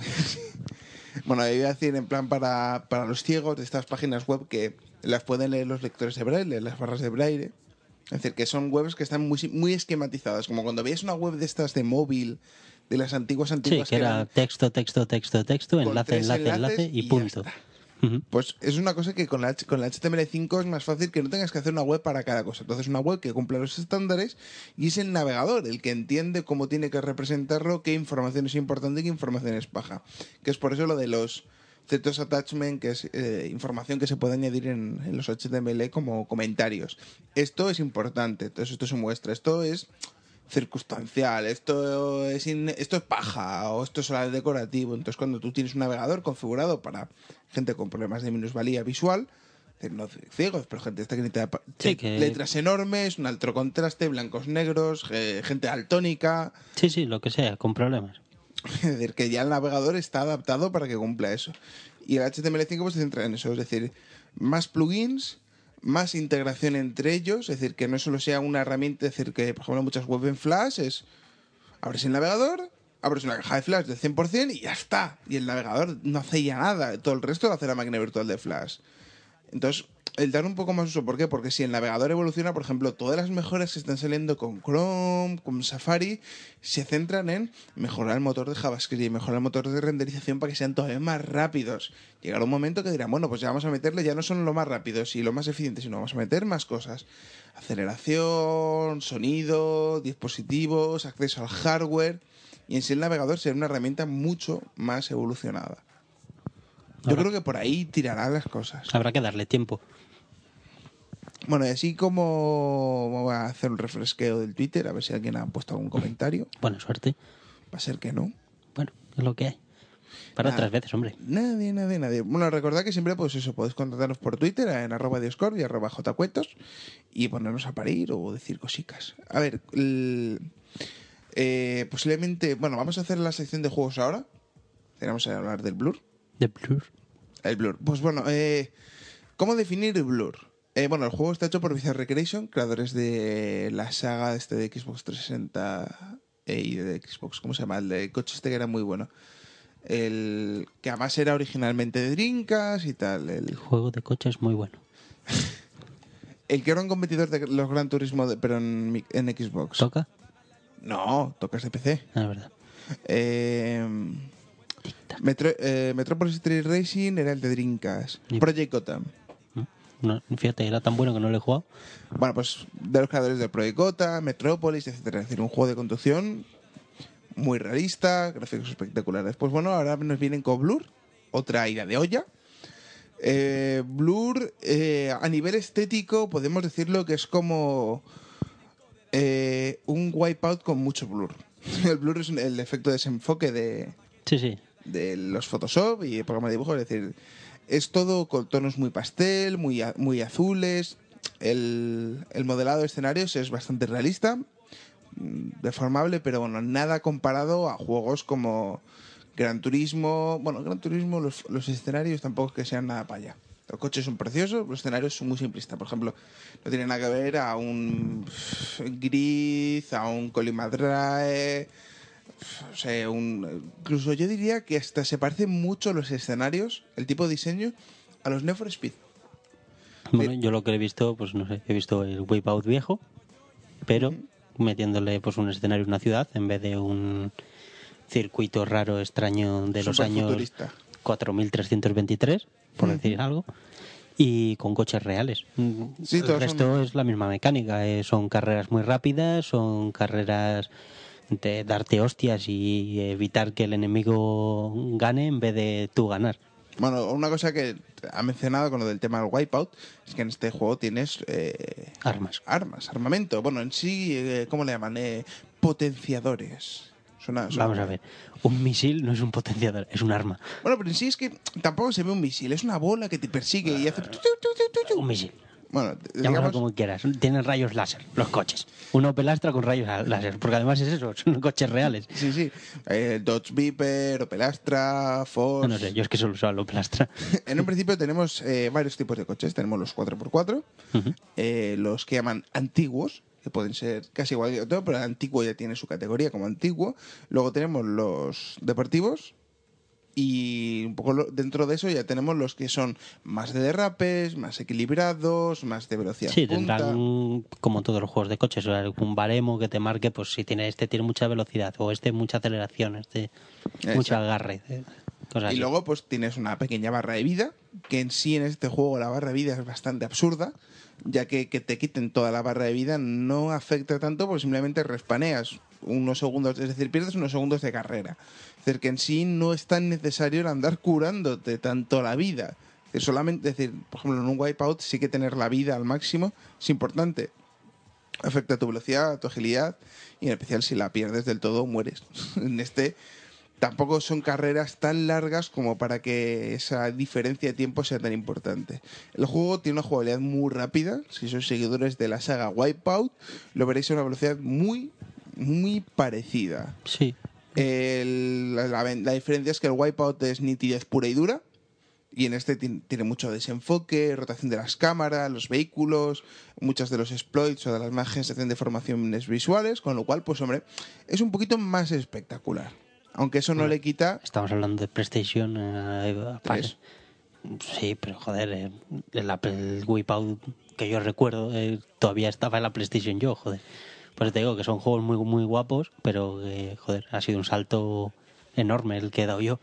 bueno, iba a decir en plan para, para los ciegos de estas páginas web que las pueden leer los lectores de braille, las barras de braille. Es decir, que son webs que están muy, muy esquematizadas, como cuando veías una web de estas de móvil, de las antiguas sí, antiguas que era texto, texto, texto, texto, enlace, enlace, enlace y punto. Pues es una cosa que con la, con la HTML5 es más fácil que no tengas que hacer una web para cada cosa. Entonces, una web que cumpla los estándares y es el navegador el que entiende cómo tiene que representarlo, qué información es importante y qué información es paja. Que es por eso lo de los ciertos attachment, que es eh, información que se puede añadir en, en los HTML como comentarios. Esto es importante, entonces esto se muestra. Esto es circunstancial, esto es in- esto es paja o esto es solo decorativo. Entonces, cuando tú tienes un navegador configurado para gente con problemas de minusvalía visual, no ciegos, pero gente esta que necesita Sí, que- letras enormes, un alto contraste, blancos negros, gente altónica, Sí, sí, lo que sea, con problemas. es decir, que ya el navegador está adaptado para que cumpla eso. Y el HTML5 pues, se centra en eso, es decir, más plugins, más integración entre ellos, es decir, que no solo sea una herramienta, es decir, que por ejemplo muchas web en Flash es, abres el navegador, abres una caja de Flash del 100% y ya está. Y el navegador no hace ya nada, todo el resto lo hace la máquina virtual de Flash. Entonces, el dar un poco más uso, ¿por qué? Porque si el navegador evoluciona, por ejemplo, todas las mejoras que están saliendo con Chrome, con Safari, se centran en mejorar el motor de JavaScript, mejorar el motor de renderización para que sean todavía más rápidos. Llegará un momento que dirán, bueno, pues ya vamos a meterle, ya no son lo más rápidos y lo más eficientes, sino vamos a meter más cosas. Aceleración, sonido, dispositivos, acceso al hardware. Y en sí el navegador será una herramienta mucho más evolucionada. Yo creo que por ahí tirarán las cosas. Habrá que darle tiempo. Bueno, y así como voy a hacer un refresqueo del Twitter, a ver si alguien ha puesto algún comentario. Buena suerte. Va a ser que no. Bueno, es lo que hay. Para otras veces, hombre. Nadie, nadie, nadie. Bueno, recordad que siempre, pues eso, podéis contactarnos por Twitter en arroba Discord y arroba jcuetos y ponernos a parir o decir cositas. A ver, el- eh, posiblemente, bueno, vamos a hacer la sección de juegos ahora. Vamos a hablar del Blur. The Blur. El Blur. Pues bueno, eh, ¿cómo definir el Blur? Eh, bueno, el juego está hecho por Visual Recreation, creadores de la saga este de Xbox 360 eh, y de Xbox, ¿cómo se llama? El de coche este que era muy bueno. El que además era originalmente de Drinkas y tal. El, El juego de coche es muy bueno. el que era un competidor de los Gran Turismo, de- pero en, Xbox. ¿Toca? No, tocas de PC. Ah, verdad. Eh, Metro, eh, Metropolis Street Racing era el de Drinkas. Project Gotham. No, fíjate, era tan bueno que no lo he jugado. Bueno, pues de los creadores de Project Gotham, Metropolis, etcétera. Es decir, un juego de conducción muy realista, gráficos espectaculares. Pues bueno, ahora nos vienen con Blur, otra idea de olla. Eh, Blur, eh, a nivel estético, podemos decirlo que es como eh, un wipeout con mucho blur. El blur es el efecto de desenfoque de, Sí, sí. de los Photoshop y el programa de dibujo, es decir, es todo con tonos muy pastel, muy, muy azules. El, el modelado de escenarios es bastante realista, mm, deformable, pero bueno, nada comparado a juegos como Gran Turismo. Bueno, Gran Turismo, los, los escenarios tampoco es que sean nada para allá. Los coches son preciosos, los escenarios son muy simplistas. Por ejemplo, no tiene nada que ver a un Gris, a un Colimadrae, o sea, un, incluso yo diría que hasta se parecen mucho los escenarios, el tipo de diseño, a los Need Speed. Bueno, yo lo que he visto, pues no sé, he visto el Wipeout viejo, pero metiéndole pues un escenario en una ciudad en vez de un circuito raro, extraño de los años Superfuturista. 4323, por decir algo, y con coches reales. Mm, Sí, el resto son- es la misma mecánica, eh, son carreras muy rápidas, son carreras de darte hostias y evitar que el enemigo gane en vez de tú ganar. Bueno, una cosa que ha mencionado con lo del tema del Wipeout es que en este juego tienes eh, Armas. armas, armamento. Bueno, en sí, eh, ¿cómo le llaman? Eh, potenciadores. Suena- suena Vamos a ver, un misil no es un potenciador, es un arma. Bueno, pero en sí es que tampoco se ve un misil, es una bola que te persigue y hace... Un misil. Bueno, digamos, como quieras. Tienen rayos láser, los coches. Uno pelastra con rayos láser, porque además es eso, son coches reales. sí, sí. Eh, Dodge Viper, Opel Astra, Ford. No sé, yo es que solo uso lo pelastra. En un principio tenemos eh, varios tipos de coches. Tenemos los 4x4, Ujú. eh, los que llaman antiguos, que pueden ser casi igual que otro, pero el antiguo ya tiene su categoría como antiguo. Luego tenemos los deportivos. Y un poco dentro de eso ya tenemos los que son más de derrapes, más equilibrados, más de velocidad Sí, punta. tendrán, como todos los juegos de coches, un baremo que te marque, pues si tiene este tiene mucha velocidad, o este mucha aceleración, este mucho agarre. eh, Cosas Y así. luego pues tienes una pequeña barra de vida, que en sí en este juego la barra de vida es bastante absurda, ya que que te quiten toda la barra de vida no afecta tanto porque simplemente respaneas unos segundos, es decir, pierdes unos segundos de carrera. Que en sí no es tan necesario el andar curándote tanto la vida. Es solamente, decir, por ejemplo, en un wipeout sí que tener la vida al máximo es importante. Afecta a tu velocidad, a tu agilidad y en especial si la pierdes del todo mueres. en este tampoco son carreras tan largas como para que esa diferencia de tiempo sea tan importante. El juego tiene una jugabilidad muy rápida. Si sois seguidores de la saga Wipeout, lo veréis a una velocidad muy, muy parecida. Sí, El- la, diferencia es que el Wipeout es nitidez pura y dura. Y en este ti- tiene mucho desenfoque, rotación de las cámaras, los vehículos, muchos de los exploits o de las imágenes hacen deformaciones visuales, con lo cual, pues hombre, es un poquito más espectacular. Aunque eso no le quita estamos hablando de PlayStation. eh. Sí, pero joder, eh, el, Apple Wipeout que yo recuerdo eh, todavía estaba en la PlayStation yo, joder. Pues te digo que son juegos muy muy guapos, pero que, joder, ha sido un salto enorme el que he dado yo.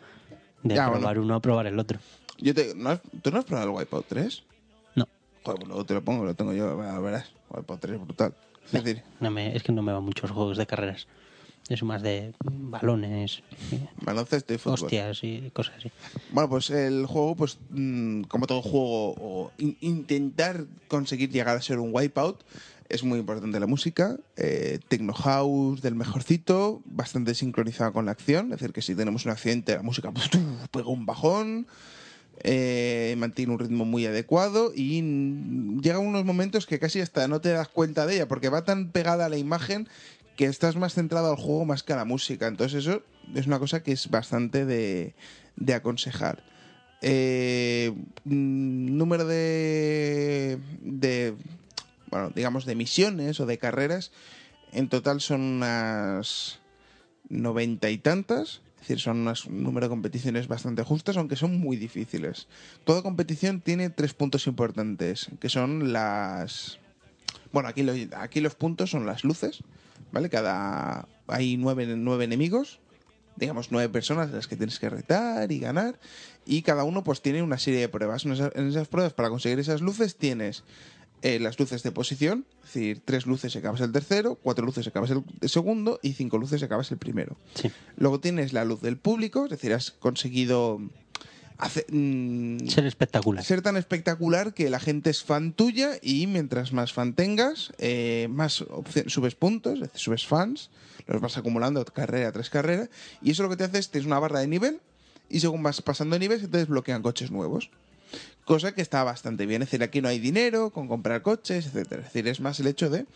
De Ya, probar bueno. uno a probar el otro. Yo te, ¿no has- ¿Tú no has probado el Wipeout 3? No, Joder, pues luego te lo pongo, lo tengo yo, bueno, verás. Wipeout 3 es brutal. Es decir, no me, es que no me van muchos juegos de carreras. Es más de balones, baloncesto y fútbol. hostias y cosas así. Bueno, pues el juego, pues mm, como todo juego, o in- intentar conseguir llegar a ser un wipeout, es muy importante la música. Eh, Techno House del mejorcito, bastante sincronizada con la acción. Es decir, que si tenemos un accidente, la música pues, pega un bajón. eh, mantiene un ritmo muy adecuado y llega unos momentos que casi hasta no te das cuenta de ella porque va tan pegada a la imagen que estás más centrado al juego más que a la música. Entonces eso es una cosa que es bastante de, de aconsejar. Eh, número de, de, bueno, digamos, de misiones o de carreras, en total son unas noventa y tantas. Es decir, son unas- un número de competiciones bastante justas, aunque son muy difíciles. Toda competición tiene tres puntos importantes, que son las... Bueno, aquí, lo- aquí los puntos son las luces, ¿vale? Cada... Hay nueve, nueve enemigos, digamos, nueve personas a las que tienes que retar y ganar, y cada uno pues tiene una serie de pruebas. En en esas pruebas, para conseguir esas luces, tienes eh, las luces de posición, es decir, tres luces y acabas el tercero, cuatro luces y acabas el segundo, y cinco luces y acabas el primero. Sí. Luego tienes la luz del público, es decir, has conseguido hace- mm, Ser espectacular. ser tan espectacular que la gente es fan tuya y mientras más fan tengas, eh, más subes puntos, es decir, subes fans, los vas acumulando carrera tras carrera y eso lo que te hace es tienes una barra de nivel y según vas pasando de nivel se te desbloquean coches nuevos. Cosa que está bastante bien, es decir, aquí no hay dinero con comprar coches, etcétera. Es decir, es más el hecho de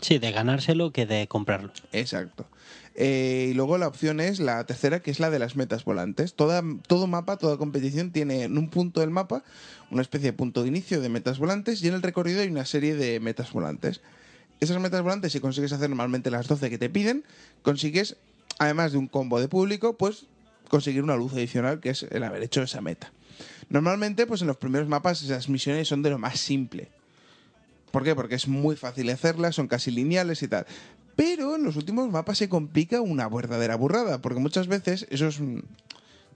Sí, de ganárselo que de comprarlo. Exacto. Eh, y luego la opción es la tercera, que es la de las metas volantes. Toda, todo mapa, toda competición tiene en un punto del mapa una especie de punto de inicio de metas volantes y en el recorrido hay una serie de metas volantes. Esas metas volantes, si consigues hacer normalmente las 12 que te piden, consigues, además de un combo de público, pues conseguir una luz adicional, que es el haber hecho esa meta. Normalmente, pues en los primeros mapas esas misiones son de lo más simple. ¿Por qué? Porque es muy fácil hacerlas, son casi lineales y tal. Pero en los últimos mapas se complica una verdadera burrada, porque muchas veces eso es un-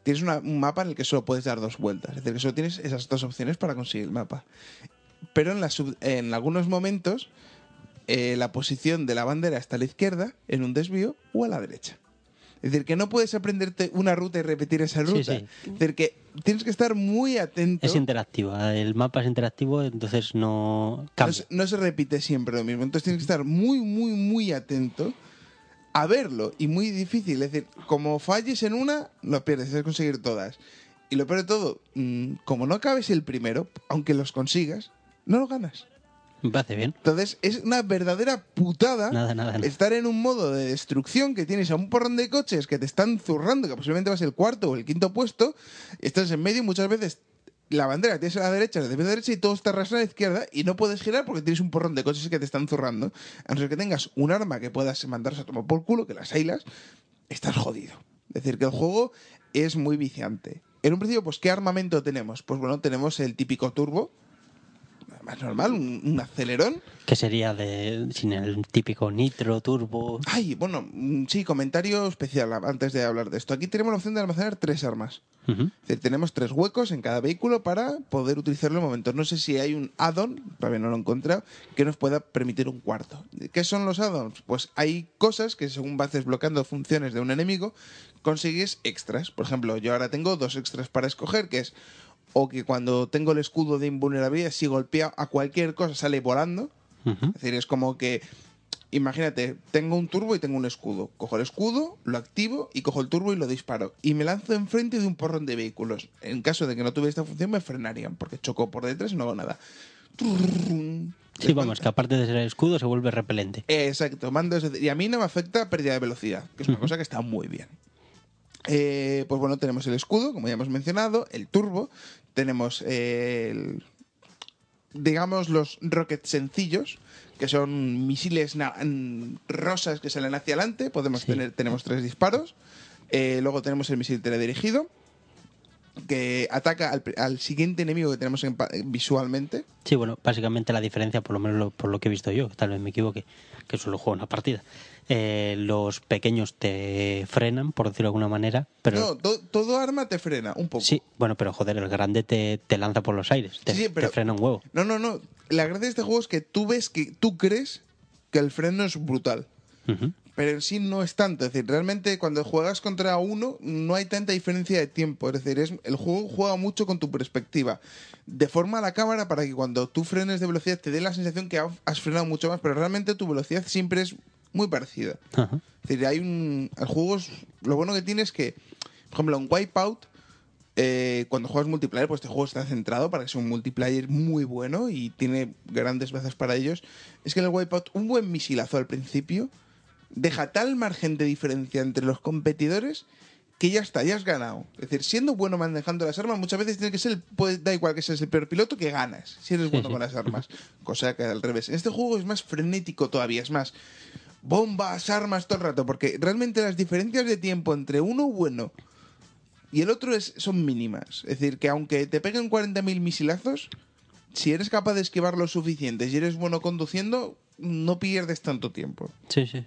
tienes una- un mapa en el que solo puedes dar dos vueltas, es decir, que solo tienes esas dos opciones para conseguir el mapa. Pero en, la sub- en algunos momentos eh, la posición de la bandera está a la izquierda, en un desvío, o a la derecha. Es decir, que no puedes aprenderte una ruta y repetir esa Sí, ruta. sí. Es decir, que tienes que estar muy atento. Es interactivo. El mapa es interactivo, entonces no No cambia. se, no se repite siempre lo mismo. Entonces tienes que estar muy, muy, muy atento a verlo. Y muy difícil. Es decir, como falles en una, lo pierdes. Es conseguir todas. Y lo peor de todo, mm, como no acabes el primero, aunque los consigas, no lo ganas. Me parece bien. Entonces es una verdadera putada Nada, nada, nada. estar en un modo de destrucción que tienes a un porrón de coches que te están zurrando, que posiblemente vas el cuarto o el quinto puesto, estás en medio y muchas veces la bandera tienes a la derecha, la la derecha y todo está arrasado a la izquierda y no puedes girar porque tienes un porrón de coches que te están zurrando. A no ser que tengas un arma que puedas mandarse a tomar por culo, que las ailas, estás jodido. Es decir, que el juego es muy viciante. En un principio, pues, ¿qué armamento tenemos? Pues bueno, tenemos el típico turbo, más normal, un, un acelerón. Que sería de sin el típico nitro, turbo. Ay, bueno, mm, sí, comentario especial antes de hablar de esto. Aquí tenemos la opción de almacenar tres armas. Es decir, tenemos tres huecos en cada vehículo para poder utilizarlo en momentos. No sé si hay un add-on, todavía no lo he encontrado, que nos pueda permitir un cuarto. ¿Qué son los add-ons? Pues hay cosas que según vas desbloqueando funciones de un enemigo, consigues extras. Por ejemplo, yo ahora tengo dos extras para escoger, que es o que cuando tengo el escudo de invulnerabilidad, si golpeo a cualquier cosa sale volando. Ujú. Es decir, es como que, imagínate, tengo un turbo y tengo un escudo. Cojo el escudo, lo activo y cojo el turbo y lo disparo. Y me lanzo enfrente de un porrón de vehículos. En caso de que no tuviera esta función, me frenarían, porque choco por detrás y no hago nada. Sí, vamos, que aparte de ser el escudo se vuelve repelente. Exacto, mando y a mí no me afecta pérdida de velocidad, que es una cosa que está muy bien. Eh, pues bueno, tenemos el escudo, como ya hemos mencionado, el turbo, tenemos eh, el, digamos los rockets sencillos, que son misiles mm, rosas que salen hacia adelante, podemos Sí. tener, tenemos tres disparos, Eh, luego tenemos el misil teledirigido, que ataca al, al siguiente enemigo que tenemos en visualmente, Sí, bueno, básicamente la diferencia, por lo menos lo- por lo que he visto yo, tal vez me equivoque, que solo juego una partida. eh, los pequeños te frenan, por decirlo de alguna manera, pero no, to- todo arma te frena un poco. sí, bueno, pero joder, el grande te, te lanza por los aires, te, Sí, sí, pero- te frena un huevo. No, no, no. La gracia de este juego es que tú ves que tú crees que el freno es brutal. Pero en sí no es tanto. Es decir, realmente cuando juegas contra uno no hay tanta diferencia de tiempo. Es decir, es, el juego juega mucho con tu perspectiva. Deforma la cámara para que cuando tú frenes de velocidad te dé la sensación que ha- has frenado mucho más, pero realmente tu velocidad siempre es muy parecida. Ajá. Es decir, hay un. El juego es- Lo bueno que tiene es que, por ejemplo, en Wipeout, eh, cuando juegas multiplayer, pues este juego está centrado para que sea un multiplayer muy bueno y tiene grandes bazas para ellos. Es que en el Wipeout, un buen misilazo al principio deja tal margen de diferencia entre los competidores que ya está, ya has ganado. Es decir, siendo bueno manejando las armas, muchas veces tiene que ser, el- puede- da igual que seas el peor piloto, que ganas, si eres bueno con las armas. Cosa que al revés. En este juego es más frenético todavía, es más bombas, armas todo el rato, porque realmente las diferencias de tiempo entre uno bueno y el otro es, son mínimas. Es decir, que aunque te peguen 40.000 misilazos, si eres capaz de esquivar lo suficiente y eres bueno conduciendo, no pierdes tanto tiempo. Sí, sí.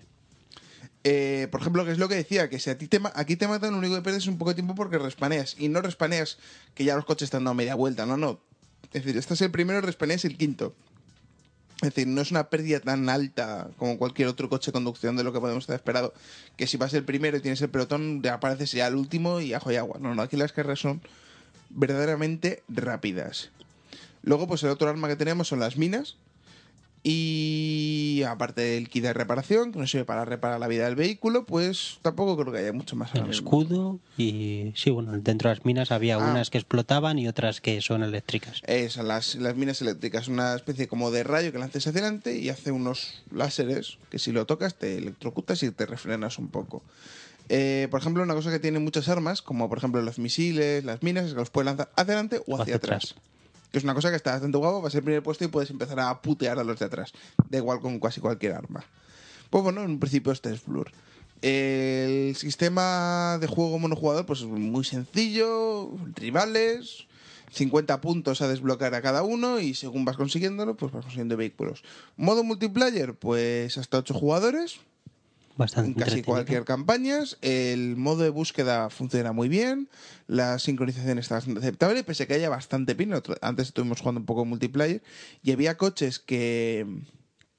Eh, por ejemplo, que es lo que decía, que si a ti te, aquí te matan, lo único que pierdes es un poco de tiempo porque respaneas. Y no respaneas que ya los coches te han dado media vuelta, no, no. Es decir, este es el primero, respaneas el quinto. Es decir, no es una pérdida tan alta como cualquier otro coche de conducción de lo que podemos estar esperado. Que si vas el primero y tienes el pelotón, te apareces ya el último y ajo y agua. No, no, aquí las carreras son verdaderamente rápidas. Luego, pues el otro arma que tenemos son las minas. Y aparte del kit de reparación, que nos sirve para reparar la vida del vehículo, pues tampoco creo que haya mucho más. El escudo y sí, bueno, dentro de las minas había Ah. unas que explotaban y otras que son eléctricas. Esas, las, las minas eléctricas, una especie como de rayo que lances hacia adelante y hace unos láseres que si lo tocas te electrocutas y te refrenas un poco. Eh, por ejemplo, una cosa que tienen muchas armas, como por ejemplo los misiles, las minas, es que los puedes lanzar hacia adelante o hacia, atrás. Que es una cosa que está bastante guapo, vas al primer puesto y puedes empezar a putear a los de atrás. Da igual con casi cualquier arma. Pues bueno, en principio este es Blur. El sistema de juego monojugador pues es muy sencillo, rivales, 50 puntos a desbloquear a cada uno y según vas consiguiéndolo, pues vas consiguiendo vehículos. Modo multiplayer, pues hasta 8 jugadores, Bastante en casi cualquier campaña. El modo de búsqueda funciona muy bien. La sincronización está bastante aceptable, pese a que haya bastante pin. Otro- Antes estuvimos jugando un poco multiplayer y había coches que,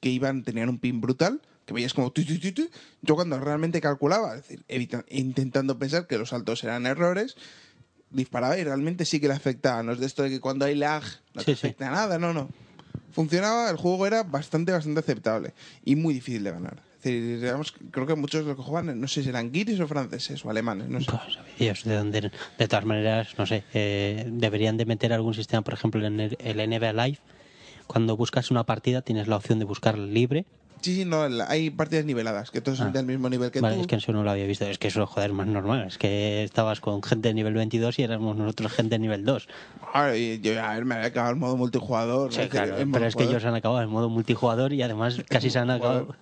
que iban, tenían un pin brutal. Que veías como tu, tu, tu, tu. Yo cuando realmente calculaba, es decir, evita- intentando pensar que los saltos eran errores, disparaba y realmente sí que le afectaba. No es de esto de que cuando hay lag no te Sí, sí. afecta nada, no, no. Funcionaba, el juego era bastante, bastante aceptable y muy difícil de ganar. Decir, digamos, creo que muchos de los que juegan, no sé si eran guiris o franceses o alemanes, no sé. Pues, Dios, de, dónde- de todas maneras, no sé, eh, deberían de meter algún sistema, por ejemplo, en el, el NBA Live, cuando buscas una partida tienes la opción de buscar libre. Sí, sí, no, hay partidas niveladas, que todos son Ah. del mismo nivel que vale, tú. es que eso no lo había visto. Es que eso, joder, es más normal. Es que estabas con gente de nivel 22 y éramos nosotros gente de nivel 2. Ah, y yo, a ver, me había acabado el modo multijugador. Sí, claro, El pero es que ellos han acabado en modo multijugador y además casi se han acabado.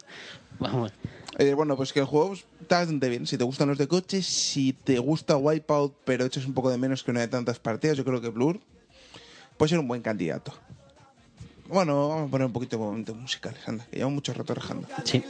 Vamos. Eh, bueno, pues que el juego está bastante bien. Si te gustan los de coches, si te gusta Wipeout, pero echas un poco de menos que una de tantas partidas, yo creo que Blur puede ser un buen candidato. Bueno, vamos a poner un poquito de momentos musicales, anda, que llevo mucho rato rajando. Sí.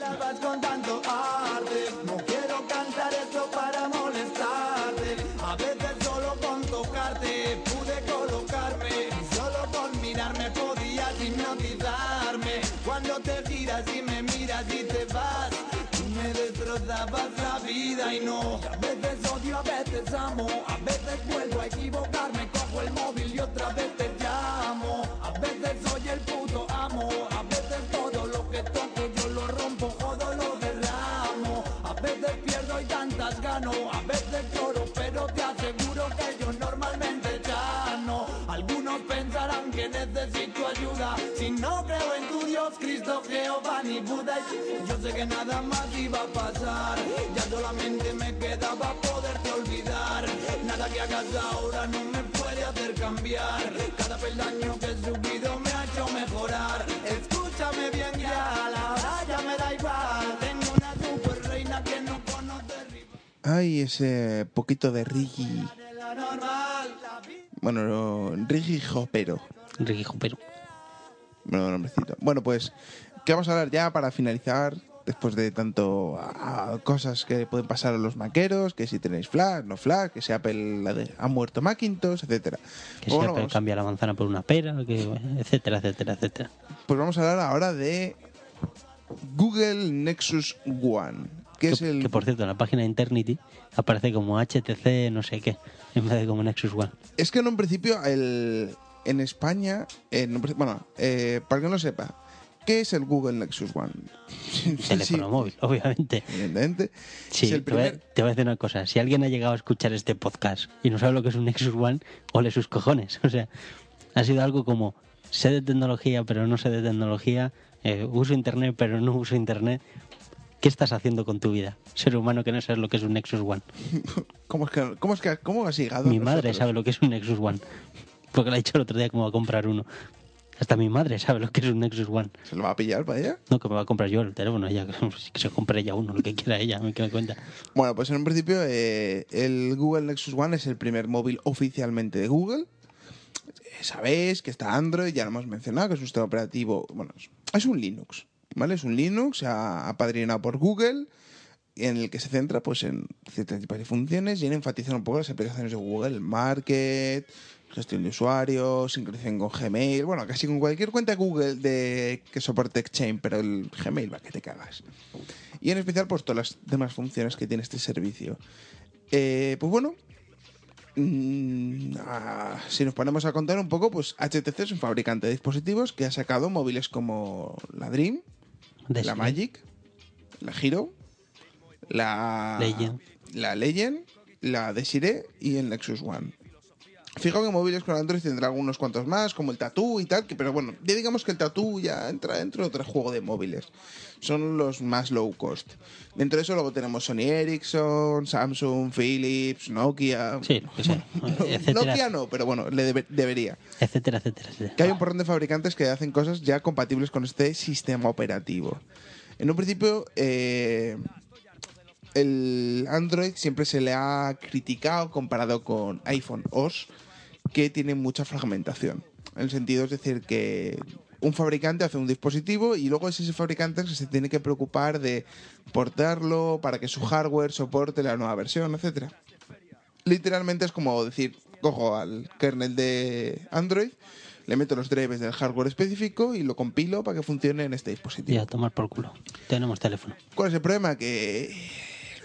A veces odio, a veces amo, a veces vuelvo a equivocarme, cojo el móvil y otra vez te llamo. A veces soy el puto amo, a veces todo lo que toco yo lo rompo, jodo lo derramo. A veces pierdo y tantas gano, a veces lloro, que necesito ayuda, si no creo en tu Dios, Cristo, Jehová ni Buda. Yo sé que nada más iba a pasar, ya solamente me quedaba poderte olvidar. Nada que hagas ahora no me puede hacer cambiar. Cada peldaño que he subido me ha hecho mejorar. Escúchame bien ya, ahora ya me da igual. Tengo una super reina que no conoce. Ay, ese poquito de Rigi. Bueno, no, Rigi Jopero. Ricky Jupero. Bueno, nombrecito. Bueno, pues, ¿qué vamos a hablar ya para finalizar? Después de tanto cosas que pueden pasar a los maqueros, que si tenéis flash, no flash, que si Apple la de- ha muerto Macintosh, etcétera. Que Pues se bueno, vamos, cambia la manzana por una pera, que, etcétera, etcétera, etcétera. pues vamos a hablar ahora de Google Nexus One, que Que, es el que, por cierto, en la página de Internity aparece como HTC no sé qué, en vez de como Nexus One. Es que en un principio, el, en España, en bueno, eh, para que no lo sepa, ¿qué es el Google Nexus One? Teléfono Sí, móvil, obviamente. Evidentemente. Sí, es el te, voy a, primer... te voy a decir una cosa. Si alguien ha llegado a escuchar este podcast y no sabe lo que es un Nexus One, ole sus cojones. O sea, ha sido algo como sé de tecnología, pero no sé de tecnología, eh, uso Internet, pero no uso Internet. ¿Qué estás haciendo con tu vida? Ser humano que no sabes lo que es un Nexus One. ¿Cómo es que, cómo es que, cómo has llegado? Mi madre sabe lo que es un Nexus One. Porque le ha dicho el otro día que me va a comprar uno. Hasta mi madre sabe lo que es un Nexus One. ¿Se lo va a pillar para ella? No, que me va a comprar yo el teléfono. Ella, que se compre ella uno, lo que quiera ella, me cuenta. Bueno, pues en un principio eh, el Google Nexus One es el primer móvil oficialmente de Google. Eh, Sabéis que está Android, ya lo hemos mencionado, que es un sistema operativo, bueno, es un Linux, ¿vale? Es un Linux apadrinado por Google, en el que se centra pues en ciertos tipos de funciones y en enfatizar un poco las aplicaciones de Google, Market, gestión de usuarios, sincronización con Gmail, bueno, casi con cualquier cuenta Google de que soporte Exchange, pero el Gmail va que te cagas. Y en especial, pues todas las demás funciones que tiene este servicio. Eh, pues bueno, mm, si nos ponemos a contar un poco, pues HTC es un fabricante de dispositivos que ha sacado móviles como la Dream, De la. Magic, la Hero, la Legend. la Legend, la Desiree y el Nexus One. Fijo que móviles con Android tendrá algunos cuantos más, como el Tattoo y tal, que, pero bueno, ya digamos que el Tattoo ya entra dentro de otro juego de móviles. Son los más low cost. Dentro de eso luego tenemos Sony Ericsson, Samsung, Philips, Nokia. Sí. Bueno, etcétera, Nokia no, pero bueno, le debe- debería. etcétera, etcétera, etcétera. Que hay un porrón de fabricantes que hacen cosas ya compatibles con este sistema operativo. En un principio, eh, el Android siempre se le ha criticado comparado con iPhone OS, que tiene mucha fragmentación. En el sentido, es decir, que un fabricante hace un dispositivo y luego es ese fabricante que se tiene que preocupar de portarlo para que su hardware soporte la nueva versión, etcétera. Literalmente es como decir, cojo al kernel de Android, le meto los drivers del hardware específico y lo compilo para que funcione en este dispositivo. Y a tomar por culo. Tenemos teléfono. ¿Cuál es el problema? Que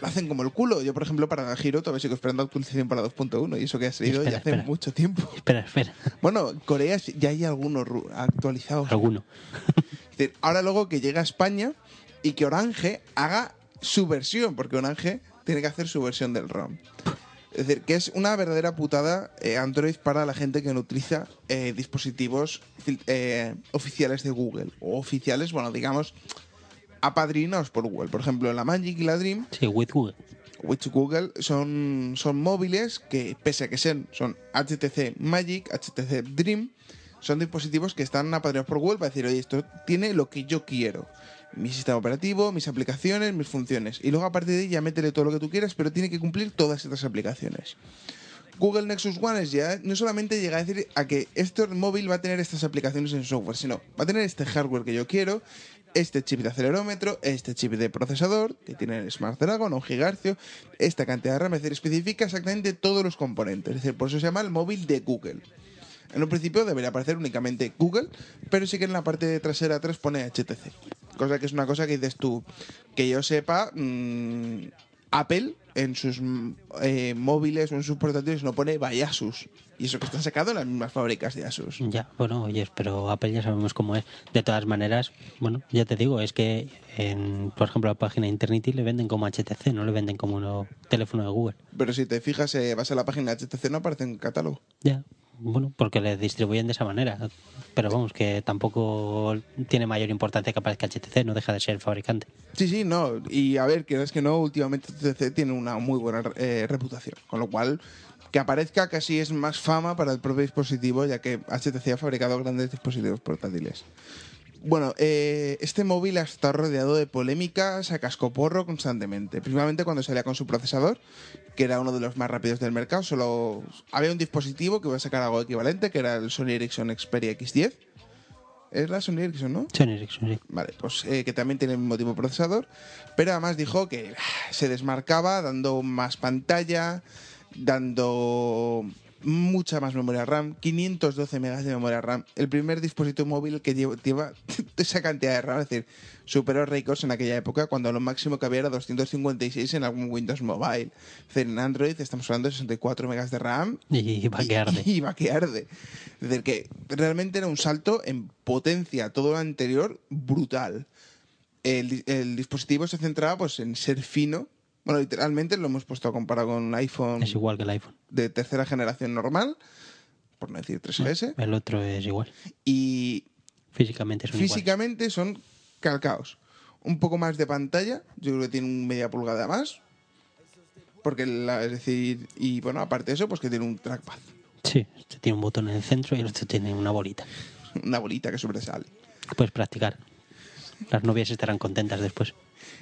lo hacen como el culo. Yo, por ejemplo, para Giro todavía sigo esperando actualización para 2.1 y eso que ha salido Espera, ya hace espera. mucho tiempo. Espera, espera. Bueno, Corea ya hay algunos actualizados. Alguno. Es decir, ahora luego que llega a España y que Orange haga su versión, porque Orange tiene que hacer su versión del ROM. Es decir, que es una verdadera putada eh, Android para la gente que no utiliza eh, dispositivos eh, oficiales de Google. O oficiales, bueno, digamos, apadrinados por Google. Por ejemplo, la Magic y la Dream Sí, with Google. Which Google son, son móviles que, pese a que sean, son HTC Magic, HTC Dream, son dispositivos que están apadrinados por Google para decir, oye, esto tiene lo que yo quiero. Mi sistema operativo, mis aplicaciones, mis funciones. Y luego a partir de ahí ya métele todo lo que tú quieras, pero tiene que cumplir todas estas aplicaciones. Google Nexus One es ya no solamente llega a decir a que este móvil va a tener estas aplicaciones en software, sino va a tener este hardware que yo quiero, este chip de acelerómetro, este chip de procesador, que tiene el Smart Dragon, un gigahercio, esta cantidad de RAM, es decir, especifica exactamente todos los componentes. Es decir, por eso se llama el móvil de Google. En un principio debería aparecer únicamente Google, pero sí que en la parte trasera atrás pone HTC. Cosa que es una cosa que dices tú, que yo sepa, mm, Apple en sus mm, eh, móviles o en sus portátiles no pone by Asus. Y eso que están sacado en las mismas fábricas de Asus. Ya, bueno, oye, pero Apple ya sabemos cómo es. De todas maneras, bueno, ya te digo, es que, en, por ejemplo, la página de Internet le venden como HTC, no le venden como un teléfono de Google. Pero si te fijas, eh, vas a la página de HTC, no aparece en catálogo. Ya, bueno, porque le distribuyen de esa manera. Pero vamos, que tampoco tiene mayor importancia que aparezca HTC, no deja de ser fabricante. Sí, sí, no. Y a ver, que es que no, últimamente HTC tiene una muy buena eh, reputación. Con lo cual, que aparezca casi es más fama para el propio dispositivo, ya que HTC ha fabricado grandes dispositivos portátiles. Bueno, eh, este móvil ha estado rodeado de polémicas a cascoporro constantemente. Principalmente cuando salía con su procesador, que era uno de los más rápidos del mercado. Solo había un dispositivo que iba a sacar algo equivalente, que era el Sony Ericsson Xperia X10. Es la Sony Ericsson, ¿no? Sony Ericsson, sí. Vale, pues eh, que también tiene el mismo tipo de procesador, pero además dijo que ah, se desmarcaba dando más pantalla, dando mucha más memoria RAM, 512 megas de memoria RAM. El primer dispositivo móvil que lleva, esa cantidad de RAM, es decir, superó récords en aquella época cuando lo máximo que había era 256 en algún Windows Mobile. Es decir, en Android estamos hablando de 64 megas de RAM Y va que arde. y va que arde. Es decir, que realmente era un salto en potencia, todo lo anterior, brutal. El, el dispositivo se centraba pues, en ser fino. Bueno, literalmente lo hemos puesto a comparar con un iPhone Es igual que el iPhone. de tercera generación normal, por no decir 3GS, El otro es igual. y Físicamente son iguales. físicamente son calcaos. Un poco más de pantalla, yo creo que tiene un media pulgada más. Porque, la- es decir, y bueno, aparte de eso, pues que tiene un trackpad, Sí, este tiene un botón en el centro y el otro tiene una bolita. una bolita que sobresale. Puedes practicar. Las novias estarán contentas después.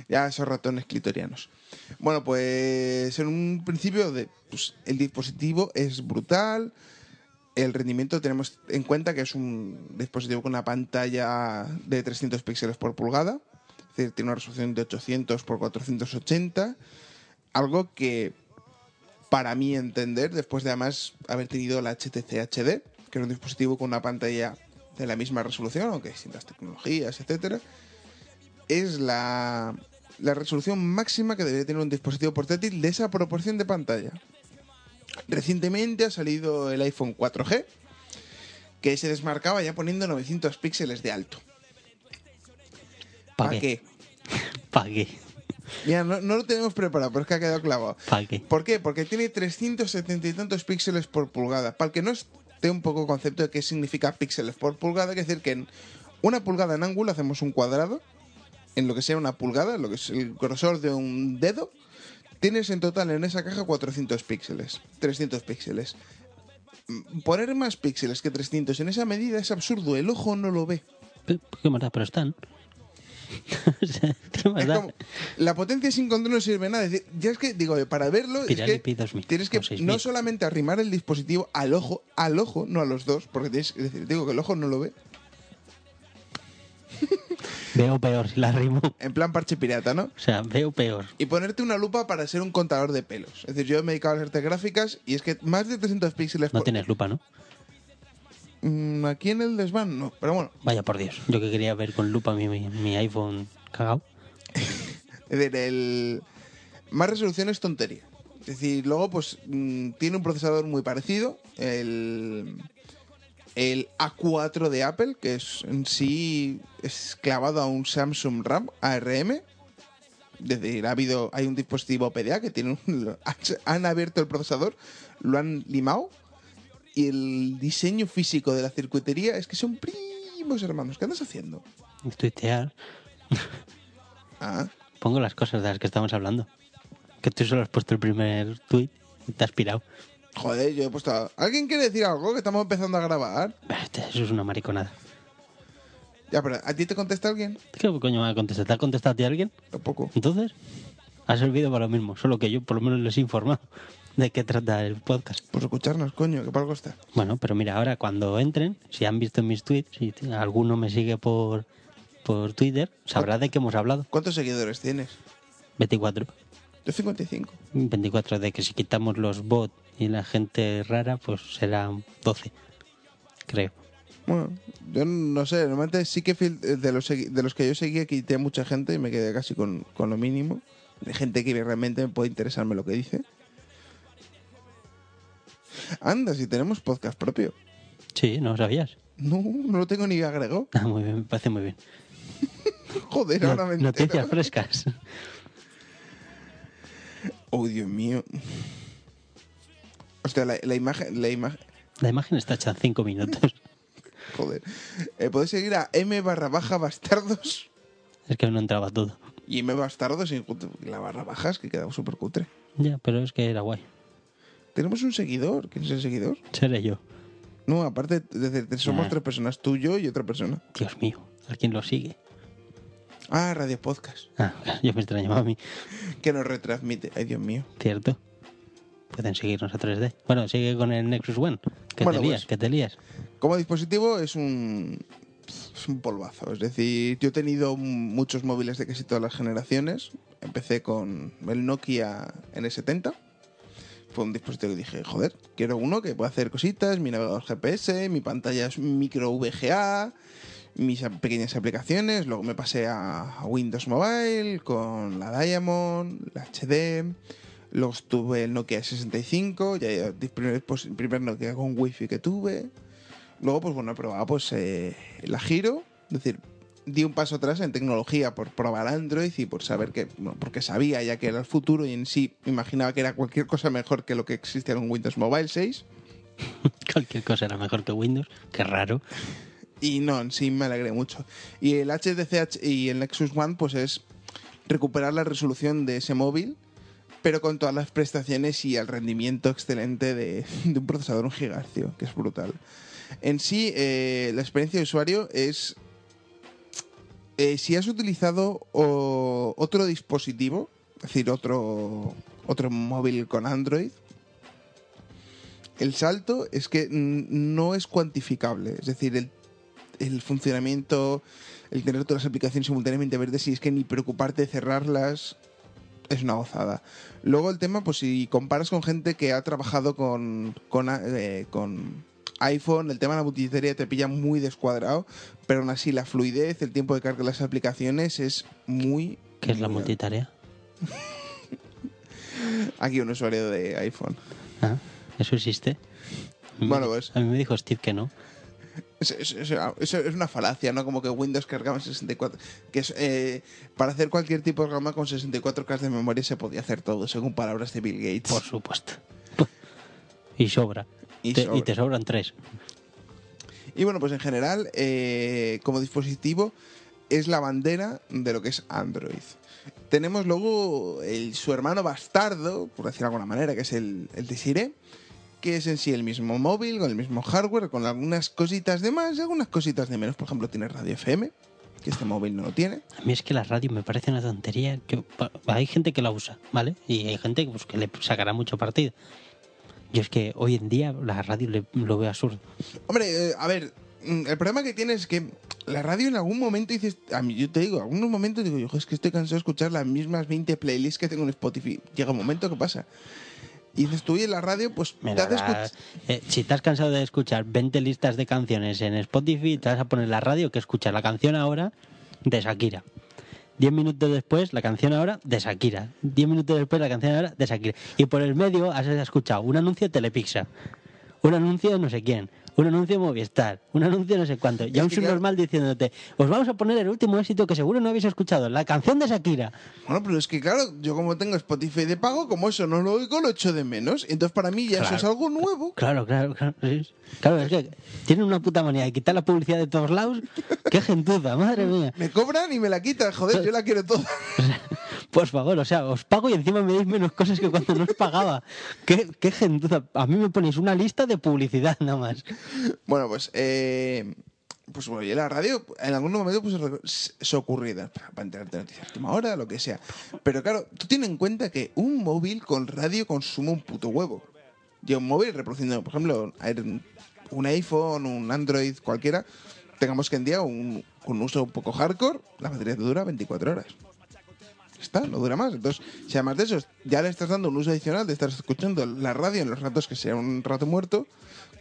Ya esos ratones clitorianos. Bueno, pues en un principio de, pues, el dispositivo es brutal. El rendimiento tenemos en cuenta que es un dispositivo con una pantalla de 300 píxeles por pulgada. Es decir, tiene una resolución de 800 por 480. Algo que, para mí entender, después de además haber tenido la HTC HD, que era un dispositivo con una pantalla de la misma resolución, aunque distintas tecnologías, etcétera, es la, la resolución máxima que debería tener un dispositivo portátil de esa proporción de pantalla. Recientemente ha salido el iPhone 4G, que se desmarcaba ya poniendo 900 píxeles de alto. ¿Para ¿Para qué? ¿Para qué? Mira, no, no lo tenemos preparado, pero es que ha quedado clavado. ¿Para qué? ¿Por qué? Porque tiene 370 y tantos píxeles por pulgada. Para el que no esté un poco concepto de qué significa píxeles por pulgada, que decir que en una pulgada en ángulo hacemos un cuadrado, en lo que sea una pulgada, lo que es el grosor de un dedo, tienes en total en esa caja 400 píxeles, 300 píxeles. Mm, Poner más píxeles que 300 en esa medida es absurdo, el ojo no lo ve. ¿Qué más da? Pero están. O sea, ¿Qué más da? como- la potencia sin control no sirve nada. Ya es que, digo, para verlo, es Pirelli que P2000, tienes que o 6000. no solamente arrimar el dispositivo al ojo, al ojo, no a los dos, porque tienes, es decir, digo que el ojo no lo ve, Veo peor si la rimo. en plan parche pirata, ¿no? O sea, veo peor. Y ponerte una lupa para ser un contador de pelos. Es decir, yo me he dedicado a las artes gráficas y es que más de 300 píxeles No por... tienes lupa, ¿no? Mm, aquí en el desván no, pero bueno. Vaya por Dios. Yo que quería ver con lupa mi, mi, mi iPhone cagado. Es decir, el... Más resolución es tontería. Es decir, luego pues mm, tiene un procesador muy parecido, el, el A4 de Apple, que es en sí es clavado a un Samsung RAM ARM. Es decir, ha habido, hay un dispositivo PDA que tiene un, han abierto el procesador, lo han limado y el diseño físico de la circuitería es que son primos hermanos. ¿Qué andas haciendo? Tuitear. Ah, Pongo las cosas de las que estamos hablando. Que tú solo has puesto el primer tweet y te has pirado. Joder, yo he puesto... ¿Alguien quiere decir algo? Que estamos empezando a grabar. Este, Eso es una mariconada. Ya, pero ¿a ti te contesta alguien? ¿Qué coño me va a contestar? ¿Te ha contestado a ti alguien? Tampoco. Entonces, ha servido para lo mismo. Solo que yo por lo menos les he informado de qué trata el podcast. Pues escucharnos, coño, que para algo está. Bueno, pero mira, ahora cuando entren, si han visto mis tweets, si alguno me sigue por, por Twitter, sabrá de qué hemos hablado. ¿Cuántos seguidores tienes? 24. Yo 55. 24 de que si quitamos los bots y la gente rara, pues será 12. Creo. Bueno, yo no sé, normalmente sí que de los, de los que yo seguía quité mucha gente y me quedé casi con, con lo mínimo. De gente que realmente me puede interesarme lo que dice. Anda, si tenemos podcast propio. Sí, ¿no lo sabías? No, no lo tengo ni agregado. Ah, muy bien, me parece muy bien. Joder, ahora me. Noticias frescas. Oh, Dios mío. Hostia, la, la imagen, la imagen, La imagen está hecha en 5 minutos. joder. Eh, Podéis seguir a M barra baja bastardos Es que no entraba todo. y M bastardos junto- la barra baja es que quedaba súper cutre. Ya, pero es que era guay. Tenemos un seguidor. ¿Quién es el seguidor? Seré yo. No, aparte, somos Ah. tres personas, tú, yo y otra persona. Dios mío, ¿a quién lo sigue? Ah, Radio Podcast, Ah, yo me extrañaba a mí. que nos retransmite. Ay, Dios mío. ¿Cierto? Pueden seguirnos a 3D. Bueno, sigue con el Nexus One. Que Bueno, te lías, pues. que te lías. Como dispositivo es un, es un polvazo. Es decir, yo he tenido muchos móviles de casi todas las generaciones. Empecé con el Nokia N70. Fue un dispositivo que dije, joder, quiero uno que pueda hacer cositas, mi navegador GPS, mi pantalla es micro VGA, mis pequeñas aplicaciones. Luego me pasé a Windows Mobile con la Diamond, la HD. Luego tuve el Nokia 65, ya el primer, pues, el primer Nokia con Wi-Fi que tuve. Luego, pues bueno, he probado pues, eh, la Giro. Es decir, di un paso atrás en tecnología por probar Android y por saber que, bueno, porque sabía ya que era el futuro y en sí imaginaba que era cualquier cosa mejor que lo que existía en Windows Mobile 6. Cualquier cosa era mejor que Windows. Qué raro. Y no, en sí me alegré mucho. Y el HDC y el Nexus One, pues es recuperar la resolución de ese móvil, pero con todas las prestaciones y el rendimiento excelente de, un procesador un gigahercio, que es brutal. En sí, eh, la experiencia de usuario es... eh, si has utilizado otro dispositivo, es decir, otro, otro móvil con Android, el salto es que no es cuantificable. Es decir, el, el funcionamiento, el tener todas las aplicaciones simultáneamente verdes y es que ni preocuparte de cerrarlas es una gozada. Luego el tema, pues si comparas con gente que ha trabajado con, con, eh, con iPhone, el tema de la multitarea te pilla muy descuadrado, pero aún así la fluidez, el tiempo de carga de las aplicaciones es muy... ¿Qué es la multitarea? Aquí un usuario de iPhone. Ah, ¿Eso existe? Bueno, pues- A mí me dijo Steve que no. Eso es una falacia, ¿no? Como que Windows cargaba en 64. Que es, eh, para hacer cualquier tipo de programa con 64K de memoria se podía hacer todo, según palabras de Bill Gates. Por supuesto. Y sobra. Y Te- sobra. y te sobran tres. Y bueno, pues en general, eh, como dispositivo, es la bandera de lo que es Android. Tenemos luego el- su hermano bastardo, por decirlo de alguna manera, que es el, el que es en sí el mismo móvil, con el mismo hardware, con algunas cositas de más y algunas cositas de menos. Por ejemplo, tiene radio FM, que este móvil no lo tiene. A mí es que la radio me parece una tontería. Yo- hay gente que la usa, ¿vale? Y hay gente pues, que le sacará mucho partido. Yo es que hoy en día la radio le- lo veo absurdo. Hombre, eh, a ver, mm, el problema que tiene es que la radio en algún momento dices, a mí yo te digo, en algunos momentos digo, yo es que estoy cansado de escuchar las mismas 20 playlists que tengo en Spotify. Llega un momento que pasa. Y dices tú, y en la radio, pues te Mira, hace la- escuch- eh, si estás cansado de escuchar 20 listas de canciones en Spotify, te vas a poner la radio que escucha la canción ahora de Shakira. 10 minutos después, la canción ahora de Shakira. 10 minutos después, la canción ahora de Shakira. Y por el medio has escuchado un anuncio de Telepizza, un anuncio de no sé quién, un anuncio Movistar, un anuncio no sé cuánto, y a un claro- subnormal diciéndote, os vamos a poner el último éxito que seguro no habéis escuchado, la canción de Shakira. Bueno, pero es que claro, yo como tengo Spotify de pago, como eso no lo oigo, lo echo de menos. Entonces para mí ya eso es algo nuevo. Claro, claro, claro. sí. Claro, es que tienen una puta manía de quitar la publicidad de todos lados. ¡Qué gentuza, madre mía! Me cobran y me la quitan, joder, yo la quiero toda. Por favor, o sea, os pago y encima me dais menos cosas que cuando no os pagaba. ¡Qué, qué gentuza! A mí me ponéis una lista de publicidad nada más. Bueno, pues, eh, pues bueno, y la radio en algún momento pues es- es ocurrida para, enterarte de noticias de última hora, lo que sea. Pero claro, tú tienes en cuenta que un móvil con radio consume un puto huevo. Y un móvil reproduciendo, por ejemplo, un iPhone, un Android, cualquiera, tengamos que en día un, un uso un poco hardcore, la batería te dura 24 horas. Está, no dura más. Entonces, si además de eso ya le estás dando un uso adicional de estar escuchando la radio en los ratos que sea un rato muerto,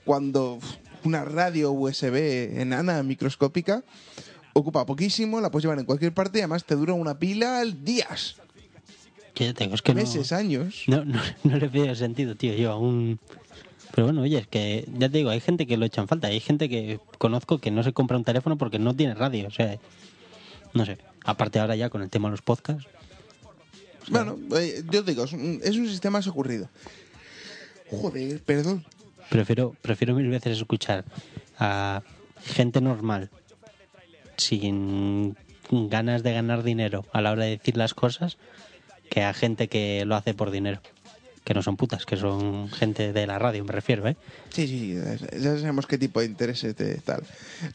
cuando una radio USB enana microscópica ocupa poquísimo, la puedes llevar en cualquier parte y además te dura una pila al días, Que ya tengo, es que no, meses, años. no, no, no le veo sentido, tío. Yo aún. Pero bueno, oye, es que ya te digo, hay gente que lo echan falta. Hay gente que conozco que no se compra un teléfono porque no tiene radio. O sea, no sé. Aparte ahora ya con el tema de los podcasts. Bueno, eh, yo digo, es un, es un sistema ocurrido. Joder, perdón. Prefiero, prefiero mil veces escuchar a gente normal sin ganas de ganar dinero a la hora de decir las cosas que a gente que lo hace por dinero. Que no son putas, que son gente de la radio, me refiero, ¿eh? Sí, sí, ya sabemos qué tipo de intereses de tal.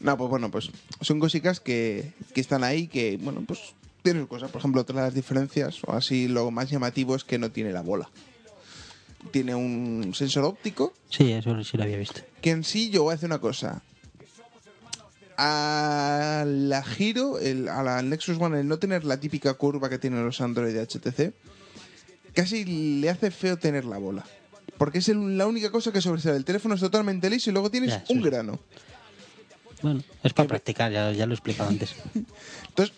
No, pues bueno, pues son cositas que, que están ahí, que, bueno, pues tienen sus cosas. Por ejemplo, otra de las diferencias, o así lo más llamativo, es que no tiene la bola. Tiene un sensor óptico, Sí, eso sí lo había visto. que en sí yo voy a hacer una cosa. A la Giro, el, a la Nexus One, el no tener la típica curva que tienen los Android de HTC, casi le hace feo tener la bola. Porque es el- la única cosa que sobresale. El teléfono es totalmente liso y luego tienes Ya, un sí. grano. Bueno, es para practicar, ya, ya lo he explicado antes. Entonces,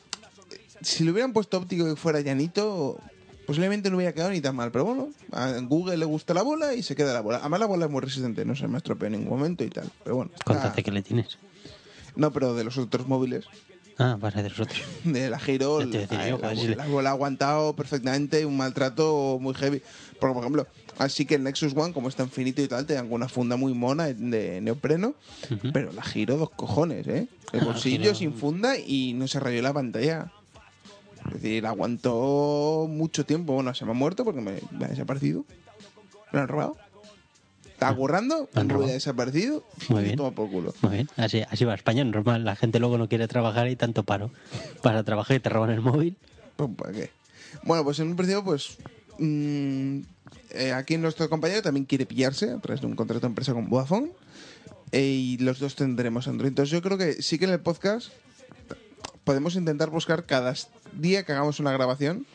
si le hubieran puesto óptico que fuera llanito, posiblemente no hubiera quedado ni tan mal. Pero bueno, a Google le gusta la bola y se queda la bola. Además, la bola es muy resistente, no se me estropea en ningún momento y tal. Pero bueno, ¿Cuánto está- hace que le tienes? no, pero de los otros móviles. Ah, vas a de los otros. de la Giro, la, yo, bola ha aguantado perfectamente un maltrato muy heavy. Porque, por ejemplo, así que el Nexus One, como está infinito y tal, te dan una funda muy mona de neopreno, Ujú. pero la Giro dos cojones, ¿eh? El Ah, bolsillo sin funda y no se rayó la pantalla. Es decir, aguantó mucho tiempo. Bueno, se me ha muerto porque me, me ha desaparecido. Me lo han robado. ¿Te han me robado? había desaparecido. Muy y bien. Toma por culo. Muy bien, así, así va España, normal. La gente luego no quiere trabajar y tanto paro. Para trabajar y te roban el móvil. Pues, ¿para qué? Bueno, pues en un principio, pues. mm, eh, aquí nuestro compañero también quiere pillarse a través de un contrato de empresa con Vodafone. eh, y los dos tendremos Android. Entonces, yo creo que sí que en el podcast podemos intentar buscar cada día que hagamos una grabación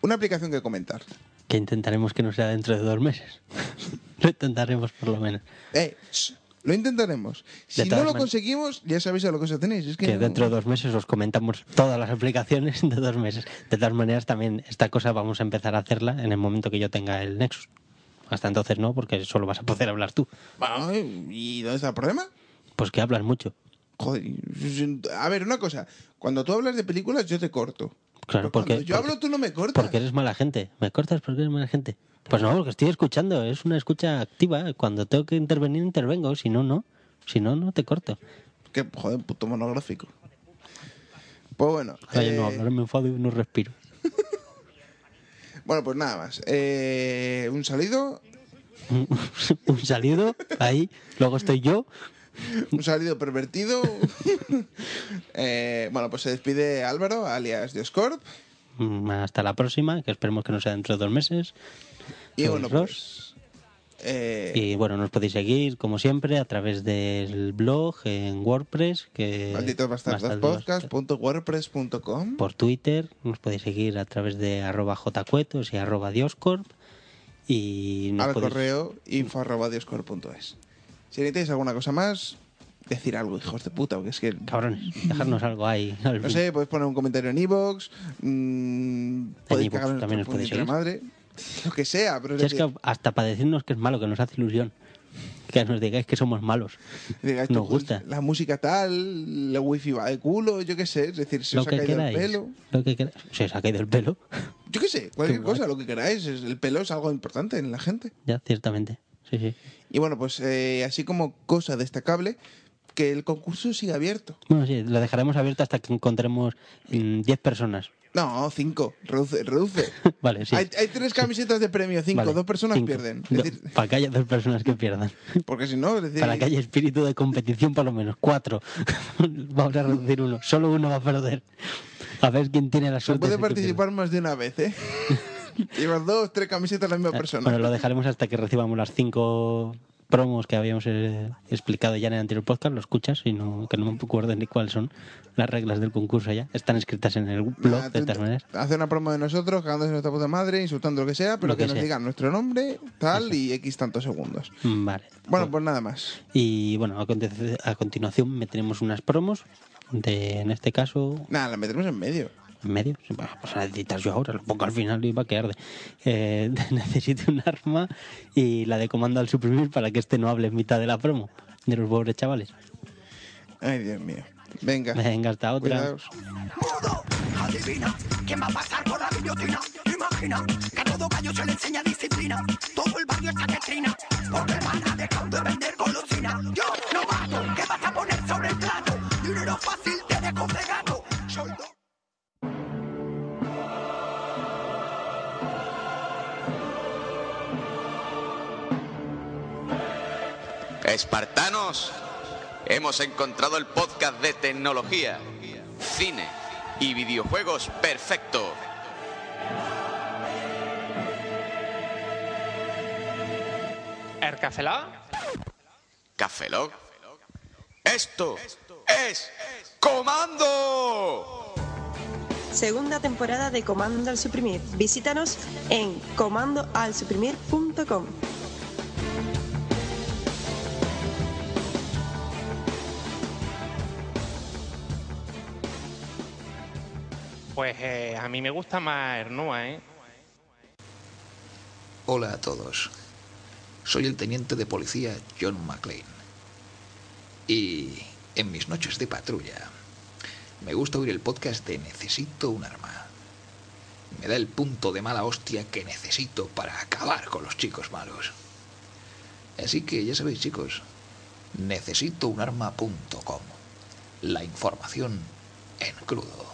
una aplicación que comentar. Que intentaremos que no sea dentro de dos meses. lo intentaremos por lo menos. Eh, shh, lo intentaremos. Si no lo man- conseguimos, ya sabéis a lo que os tenéis. Es que, Que no- dentro de dos meses os comentamos todas las aplicaciones de dos meses. De todas maneras, también esta cosa vamos a empezar a hacerla en el momento que yo tenga el Nexus. Hasta entonces no, porque solo vas a poder hablar tú. Bueno, ¿Y dónde está el problema? Pues que hablas mucho. Joder, a ver, una cosa. Cuando tú hablas de películas, yo te corto. Claro, Pero porque, cuando yo porque- hablo, tú no me cortas. porque eres mala gente. ¿Me cortas porque eres mala gente? Pues no, porque estoy escuchando. Es una escucha activa. Cuando tengo que intervenir, intervengo. Si no, no. Si no, no te corto. Que, joder, puto monográfico. Pues bueno. Ay, eh, no hablar, me enfado y no respiro. Bueno, pues nada más. Eh, un saludo. Un saludo, ahí. Luego estoy yo. Un saludo pervertido. Eh, bueno, pues se despide Álvaro, alias Dioscorp. Mm, Hasta la próxima, que esperemos que no sea dentro de dos meses. Y bueno, pues. eh, Y bueno, nos podéis seguir, como siempre, a través del blog en WordPress, que podcast.wordpress.com. por Twitter, nos podéis seguir a través de arroba jcuetos y arroba dioscorp. Y nos Al podéis- correo info arroba dioscorp.es. Si necesitáis alguna cosa más, decir algo, hijos de puta, porque es que. Cabrones, dejarnos algo ahí. No sé, podéis poner un comentario en Evox. mmm, podéis cagar en también nuestra os podéis madre. Lo que sea, pero es que hasta para decirnos que es malo, que nos hace ilusión. Que nos digáis que somos malos. Digáis, Nos pues, gusta. La música tal, la wifi va de culo, yo qué sé. Es decir, se Lo os ha caído queráis. el pelo. Lo que queráis. Se os ha caído el pelo. Yo qué sé, cualquier guay. cosa, lo que queráis. El pelo es algo importante en la gente. Ya, ciertamente. Sí, sí. Y bueno, pues eh, así como cosa destacable, que el concurso sigue abierto. Bueno, sí, lo dejaremos abierto hasta que encontremos mm, 10 personas. No, cinco, reduce, reduce. Vale, sí. hay, hay tres camisetas de premio, cinco, Vale, dos personas cinco. pierden. Es decir, para que haya dos personas que pierdan. porque si no, es decir, Para que haya espíritu de competición, por lo menos. Cuatro. Vamos a reducir uno. Solo uno va a perder. A ver quién tiene la se suerte. puede de que participar más de una vez, ¿eh? Llevas dos, tres camisetas la misma pierda. persona. Bueno, lo dejaremos hasta que recibamos las cinco promos que habíamos eh, explicado ya en el anterior podcast. Lo escuchas y no, que no me acuerdo ni cuáles son las reglas del concurso ya. Están escritas en el blog, de todas maneras. Hace una promo de nosotros, cagándose en nuestra puta madre, insultando lo que sea, pero Lo que, que nos digan nuestro nombre, tal y X tantos segundos. Mm, Vale. Bueno, pues nada más. Y bueno, a, a continuación meteremos unas promos. De, en este caso, Nada, la metemos en medio. En medio. Sí, Bueno, pues a necesitar yo ahora, lo pongo al final y va a quedar de. Eh, necesito un arma y la de comando al suprimir para que este no hable en mitad de la promo. De los pobres chavales. Ay, Dios mío. Venga. Venga, hasta otra. Cuidaos. Adivina quién va a pasar por la guillotina. Imagina que a todo gallo se le enseña disciplina. Todo el barrio está que trina. Porque van a dejar de vender golosina. Yo no mato, ¿qué vas a poner sobre el plato? Dinero fácil te dejo de gato. Soy Espartanos, hemos encontrado el podcast de tecnología, cine y videojuegos perfecto. ¿El Café Lock? Café Lock. Esto es Comando. Segunda temporada de Comando al Suprimir. Visítanos en comandoalsuprimir.com. Pues eh, a mí me gusta más Hernua, ¿eh? Hola a todos. Soy el teniente de policía John McClane. Y en mis noches de patrulla me gusta oír el podcast de Necesito un arma. Me da el punto de mala hostia que necesito para acabar con los chicos malos. Así que ya sabéis chicos, necesitounarma.com. La información en crudo.